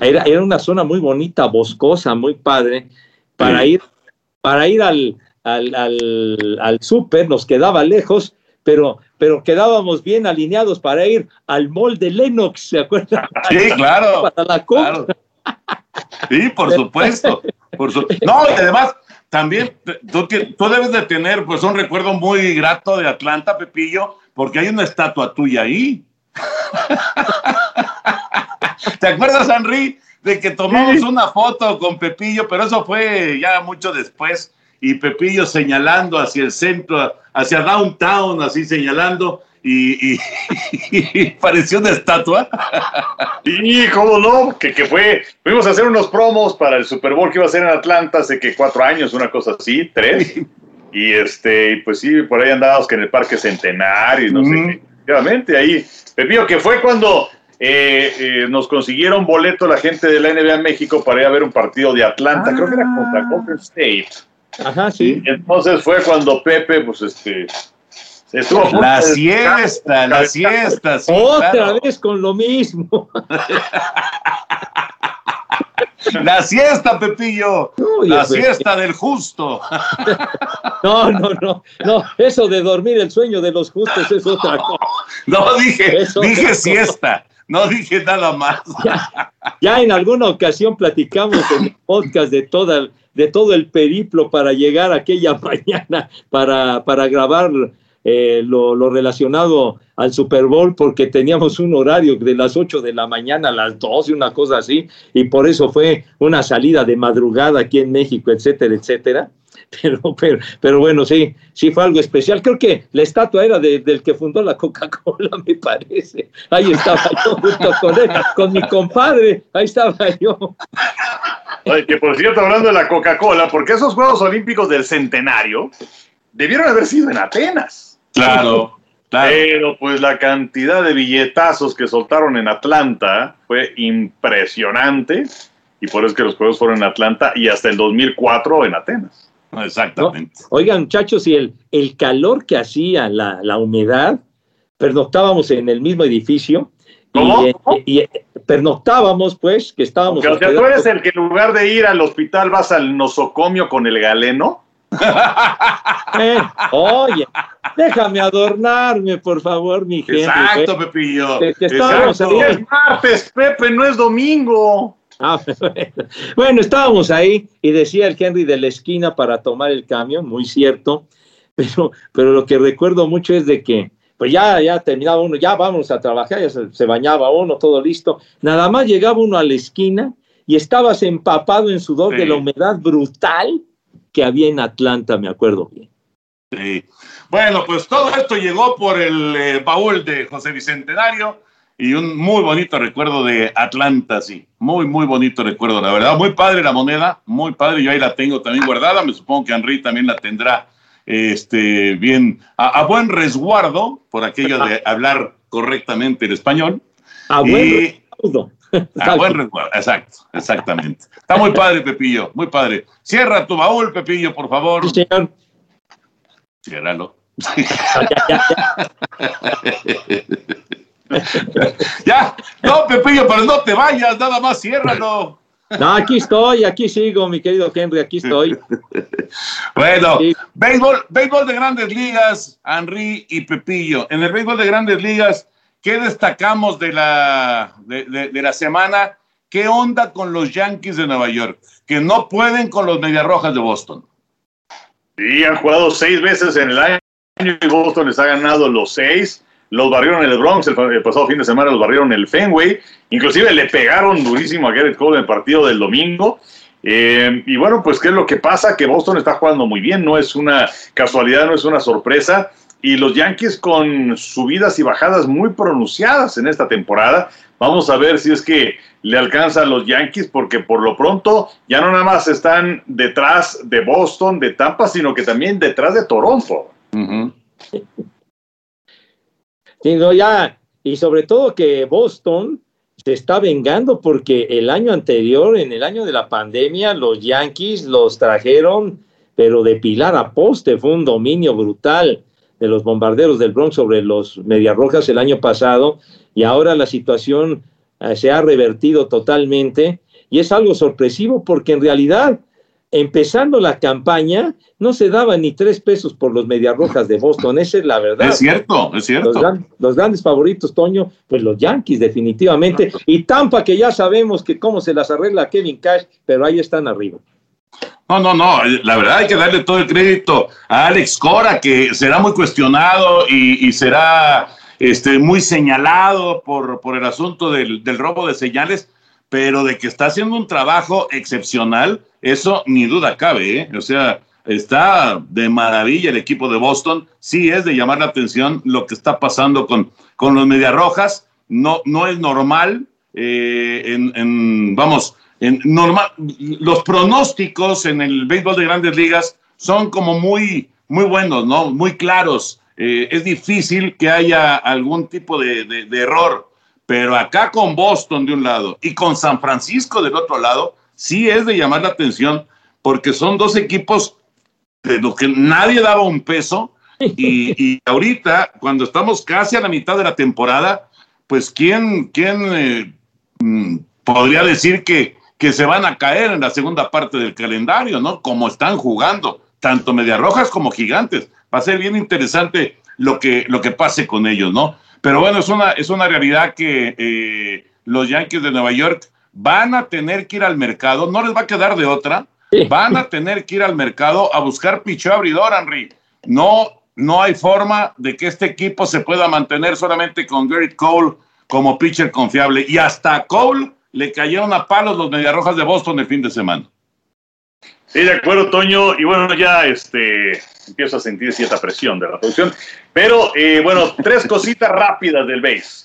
era, era una zona muy bonita, boscosa, muy padre, para ir, para ir al, al, al, al súper, nos quedaba lejos, pero, pero quedábamos bien alineados para ir al mall de Lennox, ¿se acuerdan? Sí, claro. Para la claro. Sí, por supuesto. Por su... No, y además, también tú, tú, debes de tener pues un recuerdo muy grato de Atlanta, Pepillo, porque hay una estatua tuya ahí. ¿Te acuerdas, Henry, de que tomamos una foto con Pepillo, pero eso fue ya mucho después, y Pepillo señalando hacia el centro, hacia downtown, así señalando, y, pareció una estatua. Y cómo no, que, que, fue, fuimos a hacer unos promos para el Super Bowl que iba a ser en Atlanta hace que cuatro años, una cosa así, tres. Y este, pues sí, por ahí andábamos que en el Parque Centenario y no sé qué. Efectivamente, ahí, Pepillo, que fue cuando eh, eh, nos consiguieron boleto la gente de la NBA México para ir a ver un partido de Atlanta, creo que era contra Golden State. Ajá, sí. Y entonces fue cuando Pepe, pues este, la siesta, la siesta. Otra vez con lo mismo. La siesta, Pepillo. la siesta del justo. No, no, no, no. Eso de dormir el sueño de los justos es otra cosa. No, dije, dije siesta. No dije nada más. Ya, en alguna ocasión platicamos en el podcast de toda, de todo el periplo para llegar aquella mañana para, para grabar eh, lo, relacionado al Super Bowl porque teníamos un horario de las 8 de la mañana a las 12, una cosa así, y por eso fue una salida de madrugada aquí en México, etcétera, etcétera. Pero, pero, pero bueno, sí, sí fue algo especial. Creo que la estatua era del que fundó la Coca-Cola, me parece. Ahí estaba yo junto con él, con mi compadre, ahí estaba yo. que por cierto, hablando de la Coca-Cola, porque esos Juegos Olímpicos del Centenario debieron haber sido en Atenas. Claro, Pero pues la cantidad de billetazos que soltaron en Atlanta fue impresionante y por eso es que los juegos fueron en Atlanta y hasta el 2004 en Atenas. Exactamente. Oigan, muchachos, y el, el calor que hacía, la, la humedad, pernoctábamos en el mismo edificio. ¿Cómo? Y, pernoctábamos, pues, que estábamos. O sea, tú eres el que en lugar de ir al hospital vas al nosocomio con el galeno. Eh, oye, déjame adornarme, por favor, mi gente. Exacto, Pepillo. Que, estábamos ahí. Es martes, Pepe, no es domingo. Ah, bueno, estábamos ahí y decía el Henry de la esquina para tomar el camión, muy cierto, pero, pero lo que recuerdo mucho es de que, pues ya, ya terminaba uno, ya vamos a trabajar, ya se, bañaba uno, todo listo, nada más llegaba uno a la esquina y estabas empapado en sudor de la humedad brutal que había en Atlanta, me acuerdo bien. Sí. Bueno, pues todo esto llegó por el eh, baúl de José Bicentenario y un muy bonito recuerdo de Atlanta, sí. Muy, muy bonito recuerdo, la verdad. Muy padre la moneda, muy padre. Yo ahí la tengo también guardada. Me supongo que Henry también la tendrá este, bien, a, buen resguardo, por aquello de hablar correctamente el español. A buen resguardo. A buen recuerdo, exacto, exactamente. Está muy padre, Pepillo, muy padre. Cierra tu baúl, Pepillo, por favor. Sí, señor. Ciérralo. ya, no, Pepillo, pero no te vayas, nada más ciérralo. No, aquí estoy, aquí sigo, mi querido Henry, aquí estoy. bueno, béisbol, béisbol de grandes ligas, Henry y Pepillo. En el béisbol de grandes ligas, ¿Qué destacamos de la, de, la semana? ¿Qué onda con los Yankees de Nueva York? Que no pueden con los Mediarrojas de Boston. Sí, han jugado seis veces en el año y Boston les ha ganado los seis. Los barrieron en el Bronx el, pasado fin de semana, los barrieron en el Fenway. Inclusive le pegaron durísimo a Garrett Cole en el partido del domingo. Eh, y bueno, pues, ¿qué es lo que pasa? Que Boston está jugando muy bien, no es una casualidad, no es una sorpresa. Y los Yankees con subidas y bajadas muy pronunciadas en esta temporada. Vamos a ver si es que le alcanza a los Yankees, porque por lo pronto ya no nada más están detrás de Boston, de Tampa, sino que también detrás de Toronto. Ya, y sobre todo que Boston se está vengando porque el año anterior, en el año de la pandemia, los Yankees los trajeron, pero de pilar a poste, fue un dominio brutal de los bombarderos del Bronx sobre los Medias Rojas el año pasado, y ahora la situación eh, se ha revertido totalmente, y es algo sorpresivo porque en realidad, empezando la campaña, no se daba ni tres pesos por los Medias Rojas de Boston, esa es la verdad. Es cierto, es cierto. Los, gran- los grandes favoritos, Toño, pues los Yankees, definitivamente. Y Tampa, que ya sabemos que cómo se las arregla Kevin Cash, pero ahí están arriba. No, no, no. La verdad hay que darle todo el crédito a Alex Cora, que será muy cuestionado y, y será este, muy señalado por, por el asunto del, del robo de señales, pero de que está haciendo un trabajo excepcional, eso ni duda cabe. ¿eh? O sea, está de maravilla el equipo de Boston. Sí es de llamar la atención lo que está pasando con, con los Mediarrojas. No, no es normal. eh, vamos, en normal, los pronósticos en el béisbol de grandes ligas son como muy, muy buenos, ¿no? Muy claros. Eh, es difícil que haya algún tipo de- de error, pero acá con Boston de un lado y con San Francisco del otro lado, sí es de llamar la atención porque son dos equipos de los que nadie daba un peso y, y ahorita, cuando estamos casi a la mitad de la temporada, pues ¿quién, quién eh, mm, podría decir que, que se van a caer en la segunda parte del calendario, ¿no? Como están jugando, tanto Medias Rojas como Gigantes. Va a ser bien interesante lo que, lo que pase con ellos, ¿no? Pero bueno, es una, es una realidad que eh, los Yankees de Nueva York van a tener que ir al mercado, no les va a quedar de otra, van a tener que ir al mercado a buscar picheo abridor, Henry. No, no hay forma de que este equipo se pueda mantener solamente con Garrett Cole como pitcher confiable. Y hasta a Cole le cayeron a palos los Mediarrojas de Boston el fin de semana. Sí, de acuerdo, Toño. Y bueno, ya este, empiezo a sentir cierta presión de la producción. Pero eh, bueno, tres cositas rápidas del base.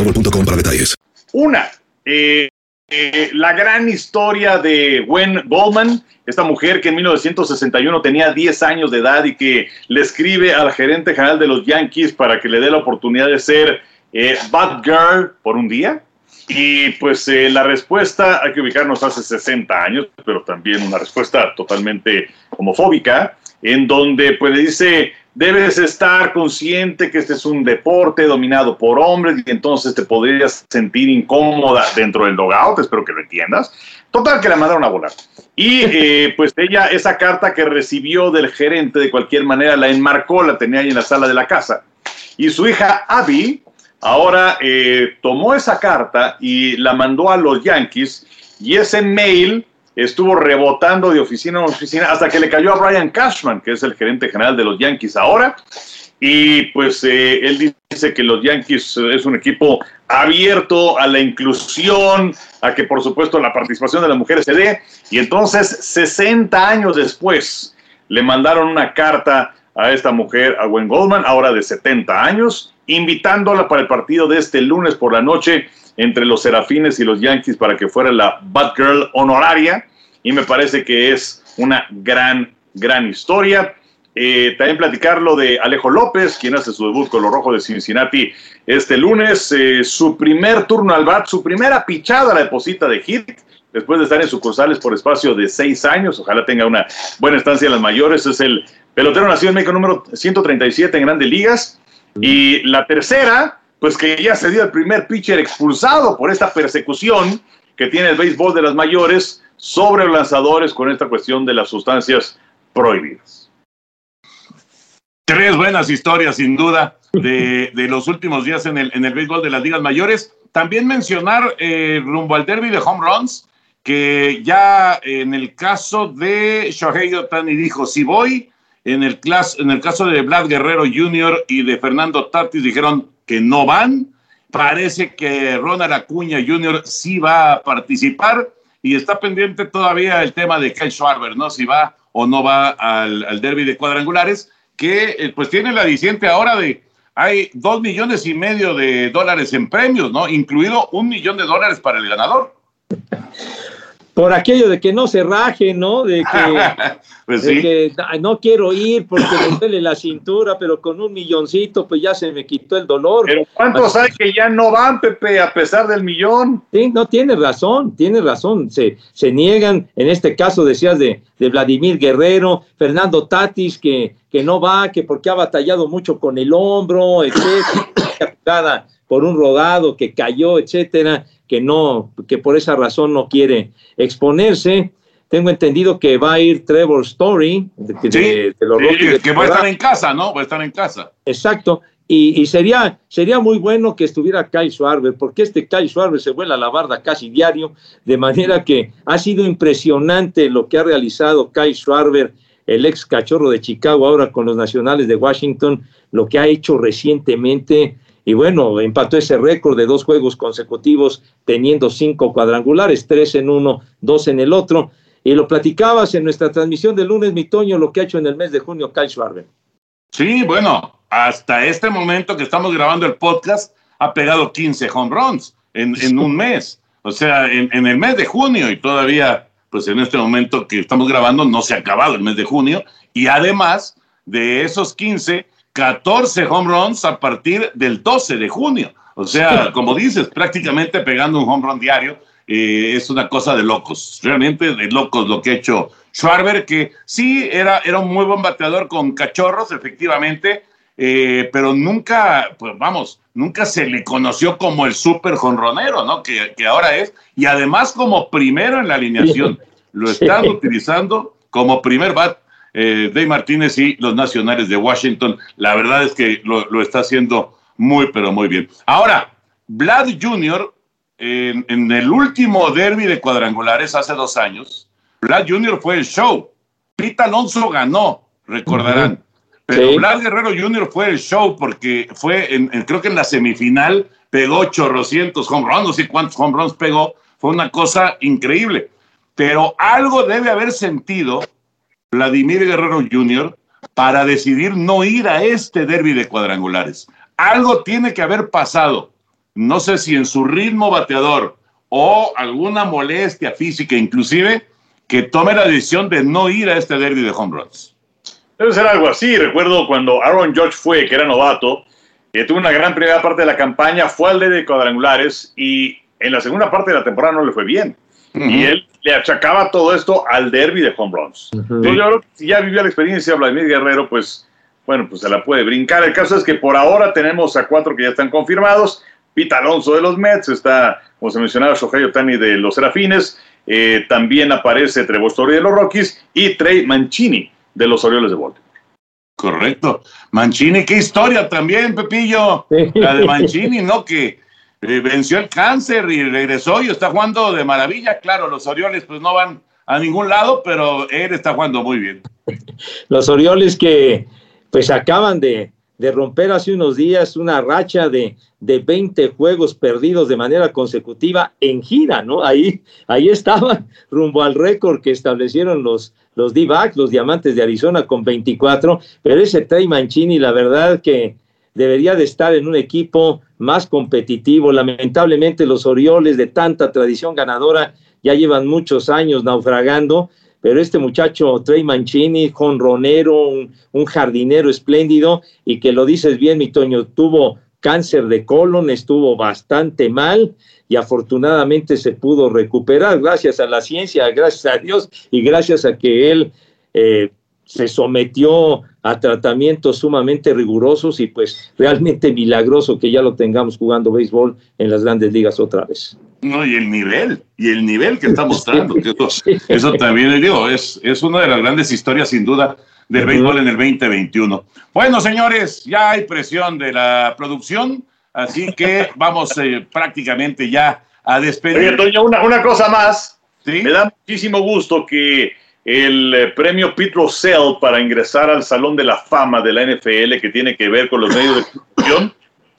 para detalles. Una, eh, eh, la gran historia de Gwen Goldman, esta mujer que en 1961 tenía 10 años de edad y que le escribe al gerente general de los Yankees para que le dé la oportunidad de ser eh, Bad Girl por un día. Y pues eh, la respuesta, hay que ubicarnos hace 60 años, pero también una respuesta totalmente homofóbica, en donde pues le dice, debes estar consciente que este es un deporte dominado por hombres y entonces te podrías sentir incómoda dentro del logout, espero que lo entiendas. Total, que la mandaron a volar. Y eh, pues ella, esa carta que recibió del gerente de cualquier manera, la enmarcó, la tenía ahí en la sala de la casa. Y su hija Abby ahora eh, tomó esa carta y la mandó a los Yankees y ese mail estuvo rebotando de oficina en oficina hasta que le cayó a Brian Cashman, que es el gerente general de los Yankees ahora. Y pues eh, él dice que los Yankees eh, es un equipo abierto a la inclusión, a que por supuesto la participación de las mujeres se dé. Y entonces, 60 años después, le mandaron una carta a esta mujer, a Gwen Goldman, ahora de 70 años, invitándola para el partido de este lunes por la noche entre los Serafines y los Yankees para que fuera la Batgirl honoraria. Y me parece que es una gran, gran historia. Eh, también platicar lo de Alejo López, quien hace su debut con los Rojos de Cincinnati este lunes. Eh, su primer turno al bat, su primera pichada la deposita de hit, después de estar en sucursales por espacio de seis años. Ojalá tenga una buena estancia en las mayores. Es el pelotero nacido en México número 137 en grandes ligas. Y la tercera, pues que ya se dio el primer pitcher expulsado por esta persecución que tiene el béisbol de las mayores sobre lanzadores con esta cuestión de las sustancias prohibidas. Tres buenas historias, sin duda, de, de los últimos días en el, en el béisbol de las ligas mayores. También mencionar eh, rumbo al derby de home runs, que ya en el caso de Shohei Otani dijo, si voy, en el, en el caso de Vlad Guerrero Jr. y de Fernando Tatis dijeron que no van. Parece que Ronald Acuña Jr. sí va a participar y está pendiente todavía el tema de Kyle Schwarber, ¿no? Si va o no va al, al derby de cuadrangulares, que eh, pues tiene la diciente ahora de hay dos millones y medio de dólares en premios, ¿no? Incluido un millón de dólares para el ganador. Por aquello de que no se raje, ¿no? De que, pues de sí. que, "Ay, no quiero ir porque me duele la cintura, pero con un milloncito pues ya se me quitó el dolor. Pero ¿cuántos hay que ya no van, Pepe, a pesar del millón? Sí, no, tiene razón, tiene razón. Se, se niegan, en este caso decías de, de Vladimir Guerrero, Fernando Tatis, que, que no va, que porque ha batallado mucho con el hombro, etcétera, por un rodado que cayó, etcétera, que no, que por esa razón no quiere exponerse. Tengo entendido que va a ir Trevor Story, de, Sí, de los sí, Rockies de que va a estar en casa, ¿no? Va a estar en casa. Exacto. Y, y sería, sería muy bueno que estuviera Kyle Schwarber, porque este Kyle Schwarber se vuela la barda casi diario, de manera que ha sido impresionante lo que ha realizado Kyle Schwarber, el ex cachorro de Chicago, ahora con los nacionales de Washington, lo que ha hecho recientemente. Y bueno, empató ese récord de dos juegos consecutivos, teniendo cinco cuadrangulares, tres en uno, dos en el otro. Y lo platicabas en nuestra transmisión de lunes, mi Toño, lo que ha hecho en el mes de junio Kyle Schwarber. Sí, bueno, hasta este momento que estamos grabando el podcast, ha pegado 15 home runs en, en un mes. O sea, en, el mes de junio y todavía, pues en este momento que estamos grabando, no se ha acabado el mes de junio. Y además de esos 15, 14 home runs a partir del 12 de junio. O sea, como dices, prácticamente pegando un home run diario. eh, es una cosa de locos, realmente de locos lo que ha hecho Schwarber, que sí era, era un muy buen bateador con cachorros, efectivamente, eh, pero nunca, pues vamos, nunca se le conoció como el súper jonronero, ¿no? Que, que ahora es, y además como primero en la alineación. Lo están Sí. utilizando como primer bat eh, Dave Martínez y los nacionales de Washington. La verdad es que lo, lo está haciendo muy, pero muy bien. Ahora, Vlad Jr., en, en el último derby de cuadrangulares hace dos años, Vlad Jr. fue el show. Pete Alonso ganó, recordarán. Pero Sí. Vlad Guerrero Jr. fue el show porque fue, en, en- creo que en la semifinal pegó chorrocientos home runs, no sé cuántos home runs pegó. Fue una cosa increíble. Pero algo debe haber sentido Vladimir Guerrero Jr. para decidir no ir a este derby de cuadrangulares. Algo tiene que haber pasado. No sé si en su ritmo bateador o alguna molestia física inclusive que tome la decisión de no ir a este derby de home runs. Debe ser algo así. Recuerdo cuando Aaron George fue, que era novato, que tuvo una gran primera parte de la campaña, fue al de cuadrangulares y en la segunda parte de la temporada no le fue bien. Y él le achacaba todo esto al derby de home runs. Entonces, yo creo que si ya vivió la experiencia Vladimir Guerrero, pues bueno, pues se la puede brincar. El caso es que por ahora tenemos a cuatro que ya están confirmados. Pita Alonso de los Mets, está, como se mencionaba, Shohei Otani de los Serafines, eh, también aparece Trevor Story de los Rockies y Trey Mancini de los Orioles de Baltimore. Correcto. Mancini, qué historia también, Pepillo. Sí. La de Mancini, ¿no? Que eh, venció el cáncer y regresó y está jugando de maravilla. Claro, los Orioles pues no van a ningún lado, pero él está jugando muy bien. Los Orioles que pues acaban de, de romper hace unos días una racha de, de 20 juegos perdidos de manera consecutiva en gira, ¿no? Ahí, ahí estaban rumbo al récord que establecieron los, los D-backs, los Diamantes de Arizona con 24, pero ese Trey Mancini, la verdad que debería de estar en un equipo más competitivo. Lamentablemente los Orioles de tanta tradición ganadora ya llevan muchos años naufragando, pero este muchacho Trey Mancini, jonronero, un, un jardinero espléndido, y que lo dices bien, mi Toño, tuvo cáncer de colon, estuvo bastante mal y afortunadamente se pudo recuperar gracias a la ciencia, gracias a Dios y gracias a que él eh, se sometió a tratamientos sumamente rigurosos y pues realmente milagroso que ya lo tengamos jugando béisbol en las grandes ligas otra vez. No, y el nivel, y el nivel que está mostrando, que eso, eso, también digo, es, es una de las grandes historias sin duda del béisbol en el 2021. Bueno, señores, ya hay presión de la producción, así que vamos eh, prácticamente ya a despedir. Oye, Toño, una, una cosa más. ¿Sí? Me da muchísimo gusto que el eh, premio Pete Russell para ingresar al Salón de la Fama de la NFL que tiene que ver con los medios de comunicación,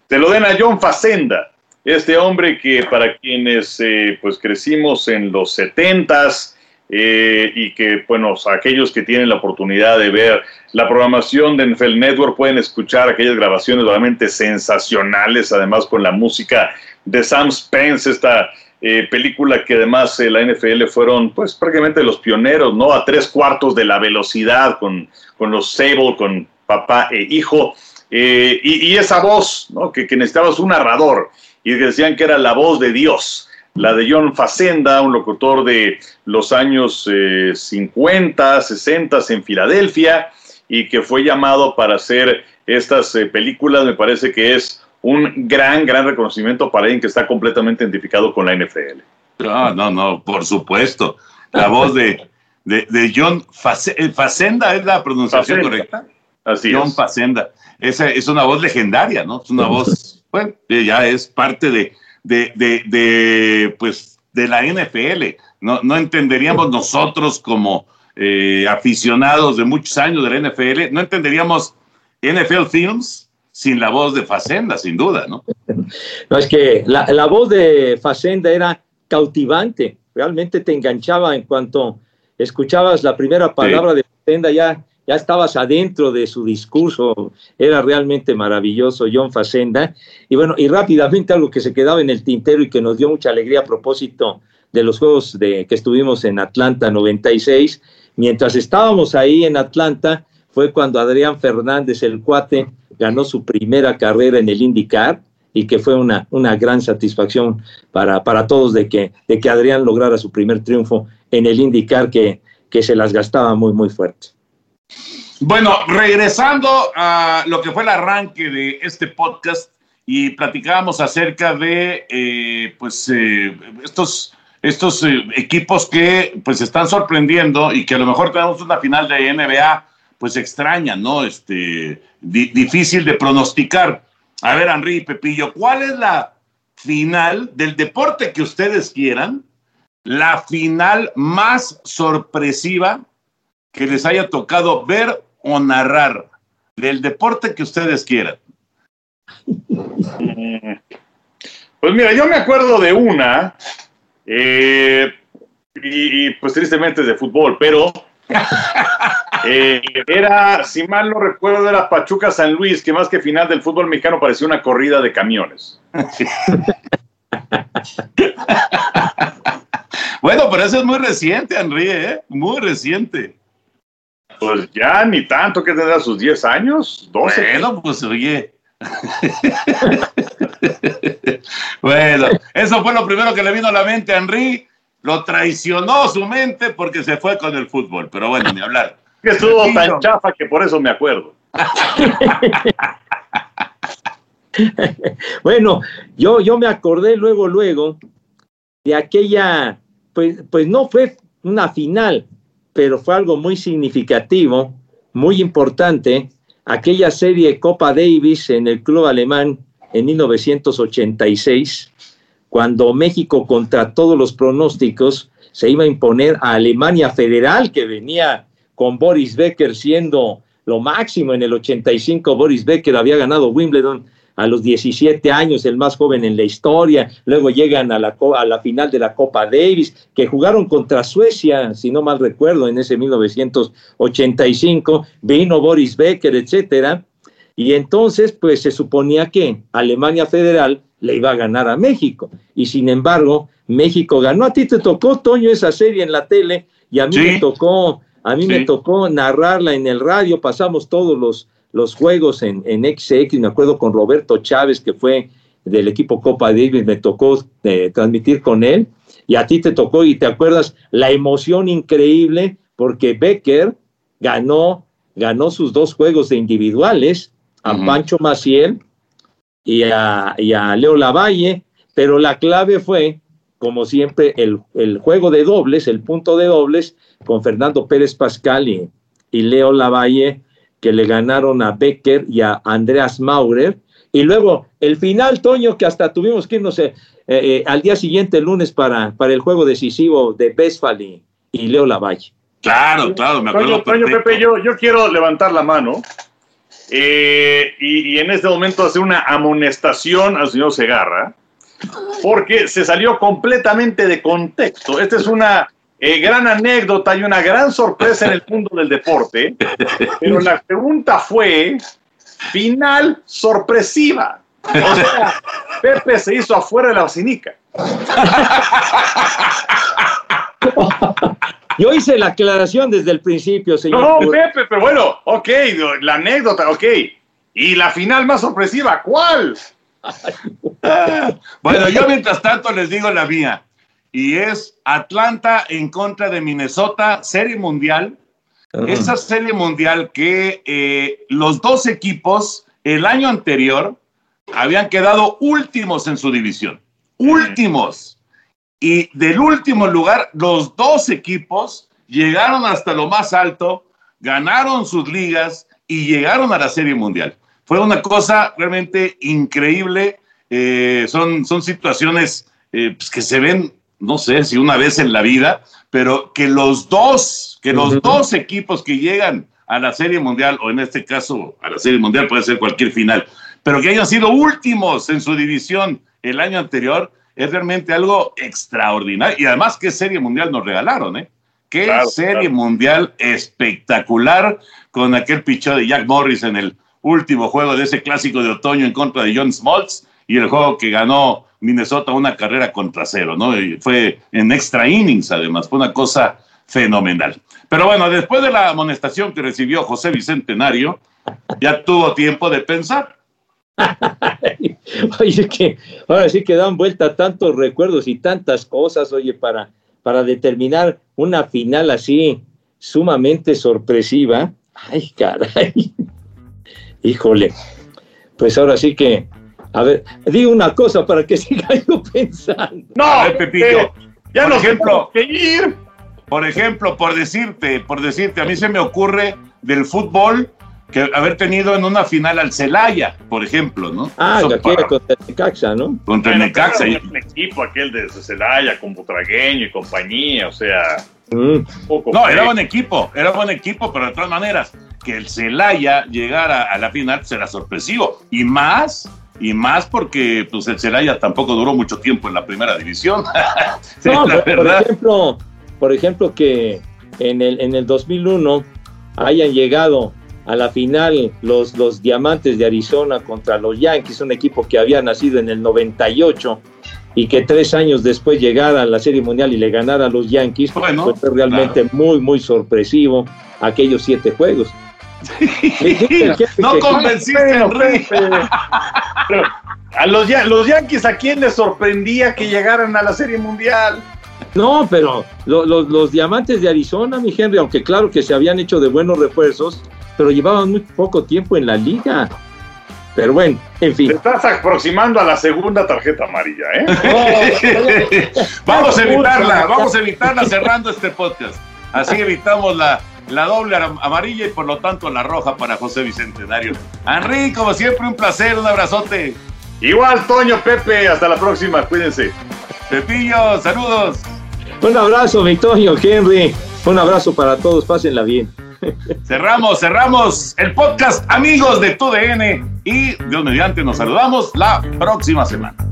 te lo den a John Facenda, este hombre que para quienes eh, pues crecimos en los 70s eh, y que, bueno, aquellos que tienen la oportunidad de ver la programación de NFL Network pueden escuchar aquellas grabaciones realmente sensacionales, además con la música de Sam Spence, esta eh, película que además eh, la NFL fueron pues prácticamente los pioneros, ¿no? A tres cuartos de la velocidad con, con los Sable, con papá e hijo. Eh, y, y, esa voz, ¿no? Que, que, necesitabas un narrador y decían que era la voz de Dios, la de John Facenda, un locutor de los años 50, 60 en Filadelfia y que fue llamado para hacer estas películas, me parece que es un gran, gran reconocimiento para alguien que está completamente identificado con la NFL. No, no, no, por supuesto. La voz de, de, de John eh, Facenda, ¿es la pronunciación correcta? Así John es. Facenda. Esa es una voz legendaria, ¿no? Es una voz, bueno, ya es parte de, de, de, de pues, de la NFL. No, no entenderíamos nosotros como eh, aficionados de muchos años de la NFL, no entenderíamos NFL Films sin la voz de Facenda, sin duda, ¿no? No, es que la, la, voz de Facenda era cautivante, realmente te enganchaba en cuanto escuchabas la primera palabra sí. de Facenda, ya, ya estabas adentro de su discurso, era realmente maravilloso John Facenda. Y bueno, y rápidamente algo que se quedaba en el tintero y que nos dio mucha alegría a propósito de los juegos de, que estuvimos en Atlanta 96, mientras estábamos ahí en Atlanta, fue cuando Adrián Fernández, el cuate, ganó su primera carrera en el IndyCar y que fue una, una gran satisfacción para, para todos de que, de que Adrián lograra su primer triunfo en el IndyCar que, que se las gastaba muy, muy fuerte. Bueno, regresando a lo que fue el arranque de este podcast y platicábamos acerca de eh, pues eh, estos, estos eh, equipos que pues están sorprendiendo y que a lo mejor tenemos una final de NBA pues extraña, ¿no? Este, di difícil de pronosticar. A ver, Henry y Pepillo, ¿cuál es la final del deporte que ustedes quieran? La final más sorpresiva que les haya tocado ver o narrar del deporte que ustedes quieran. Pues mira, yo me acuerdo de una, eh, y, y, pues tristemente de fútbol, pero eh, era, si mal no recuerdo, era Pachuca San Luis, que más que final del fútbol mexicano parecía una corrida de camiones. bueno, pero eso es muy reciente, Henry, ¿eh? Muy reciente. Pues ya ni tanto que tendrá sus 10 años, 12. Bueno, pues oye. bueno, eso fue lo primero que le vino a la mente a Henry lo traicionó su mente porque se fue con el fútbol, pero bueno, ni hablar. que estuvo tan chafa que por eso me acuerdo. bueno, yo, yo me acordé luego, luego de aquella, pues, pues no fue una final, pero fue algo muy significativo, muy importante, aquella serie Copa Davis en el club alemán en 1986 cuando México, contra todos los pronósticos, se iba a imponer a Alemania Federal, que venía con Boris Becker siendo lo máximo en el 85. Boris Becker había ganado Wimbledon a los 17 años, el más joven en la historia. Luego llegan a la, final de la Copa Davis, que jugaron contra Suecia, si no mal recuerdo, en ese 1985. Vino Boris Becker, etcétera. Y entonces, pues se suponía que Alemania Federal le iba a ganar a México. Y sin embargo, México ganó. A ti te tocó, Toño, esa serie en la tele y a mí sí. me tocó, a mí sí. me tocó narrarla en el radio. Pasamos todos los, los juegos en, en XX, me acuerdo con Roberto Chávez, que fue del equipo Copa Davis, me tocó eh, transmitir con él. Y a ti te tocó, y te acuerdas, la emoción increíble, porque Becker ganó, ganó sus dos juegos de individuales a. Pancho Maciel y a, y a Leo Lavalle, pero la clave fue, como siempre, el, el juego de dobles, el punto de dobles, con Fernando Pérez Pascal y, y Leo Lavalle, que le ganaron a Becker y a Andreas Maurer. Y luego el final, Toño, que hasta tuvimos que irnos eh, eh, al día siguiente, el lunes, para, para el juego decisivo de Westphal y, y Leo Lavalle. Claro, claro, me acuerdo. Toño, Toño. Pepe, yo, yo quiero levantar la mano eh, y, y en este momento hacer una amonestación al señor Segarra, porque se salió completamente de contexto. Esta es una eh, gran anécdota y una gran sorpresa en el mundo del deporte, pero la pregunta fue final sorpresiva. O sea, Pepe se hizo afuera de la vacinica. Yo hice la aclaración desde el principio, señor. No, Pepe, pero bueno, ok, la anécdota, ok. Y la final más sorpresiva, ¿cuál? Bueno, yo mientras tanto les digo la mía. Y es Atlanta en contra de Minnesota, serie mundial. Esa serie mundial que eh, los dos equipos el año anterior habían quedado últimos en su división. Últimos. Y del último lugar, los dos equipos llegaron hasta lo más alto, ganaron sus ligas y llegaron a la serie mundial. Fue una cosa realmente increíble. Eh, son, son situaciones eh, pues, que se ven, no sé si una vez en la vida, pero que los dos, que los dos equipos que llegan a la Serie Mundial, o en este caso a la Serie Mundial puede ser cualquier final, pero que hayan sido últimos en su división el año anterior, es realmente algo extraordinario. Y además, ¿qué Serie Mundial nos regalaron, eh? Qué Claro, serie claro. mundial espectacular con aquel picheo de Jack Morris en el último juego de ese clásico de otoño en contra de John Smoltz y el juego que ganó Minnesota una carrera contra cero, ¿no? Y fue en extra innings, además, fue una cosa fenomenal. Pero bueno, después de la amonestación que recibió José Bicentenario, ya tuvo tiempo de pensar. Oye, que ahora sí que dan vuelta tantos recuerdos y tantas cosas, oye, para, para determinar una final así sumamente sorpresiva. Ay, caray. Híjole. Pues ahora sí que, a ver, digo una cosa para que siga yo pensando. No, A ver, Pepillo, eh, ya por ejemplo, tenemos que ir. Por ejemplo, por decirte, por decirte, a mí se me ocurre del fútbol que haber tenido en una final al Celaya, por ejemplo, ¿no? Ah, Eso aquella para- contra Necaxa, ¿no? contra el Bueno, Necaxa. pero y- era un equipo aquel de Celaya con Butragueño y compañía, o sea, Mm. un poco No, era buen equipo, era buen equipo, pero de todas maneras, que el Celaya llegara a la final será sorpresivo. Y más, y más porque pues, el Celaya tampoco duró mucho tiempo en la primera división. Sí, No, la por, por verdad. ejemplo, por ejemplo que en el, en el 2001 hayan llegado a la final los, los Diamantes de Arizona contra los Yankees, un equipo que había nacido en el 98 y que tres años después llegara a la Serie Mundial y le ganara a los Yankees, Bueno, pues fue realmente muy, muy sorpresivo aquellos siete juegos. No convenciste. Pero a los, Ya- los Yankees, ¿a quién les sorprendía que llegaran a la Serie Mundial? No, pero lo- lo- los diamantes de Arizona, mi Henry, aunque claro que se habían hecho de buenos refuerzos, pero llevaban muy poco tiempo en la liga. Pero bueno, en Te fin. estás aproximando a la segunda tarjeta amarilla, ¿eh? vamos a evitarla, vamos a evitarla cerrando este podcast. Así evitamos la, la doble am- amarilla y por lo tanto la roja para José Bicentenario. Henry, como siempre, un placer, un abrazote. Igual, Toño, Pepe, hasta la próxima, cuídense. Pepillo, saludos. Un abrazo, Victorio, Henry. Un abrazo para todos, pásenla bien. Cerramos, cerramos el podcast Amigos de TUDN y Dios mediante nos saludamos la próxima semana.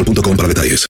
boostmobile.com para detalles.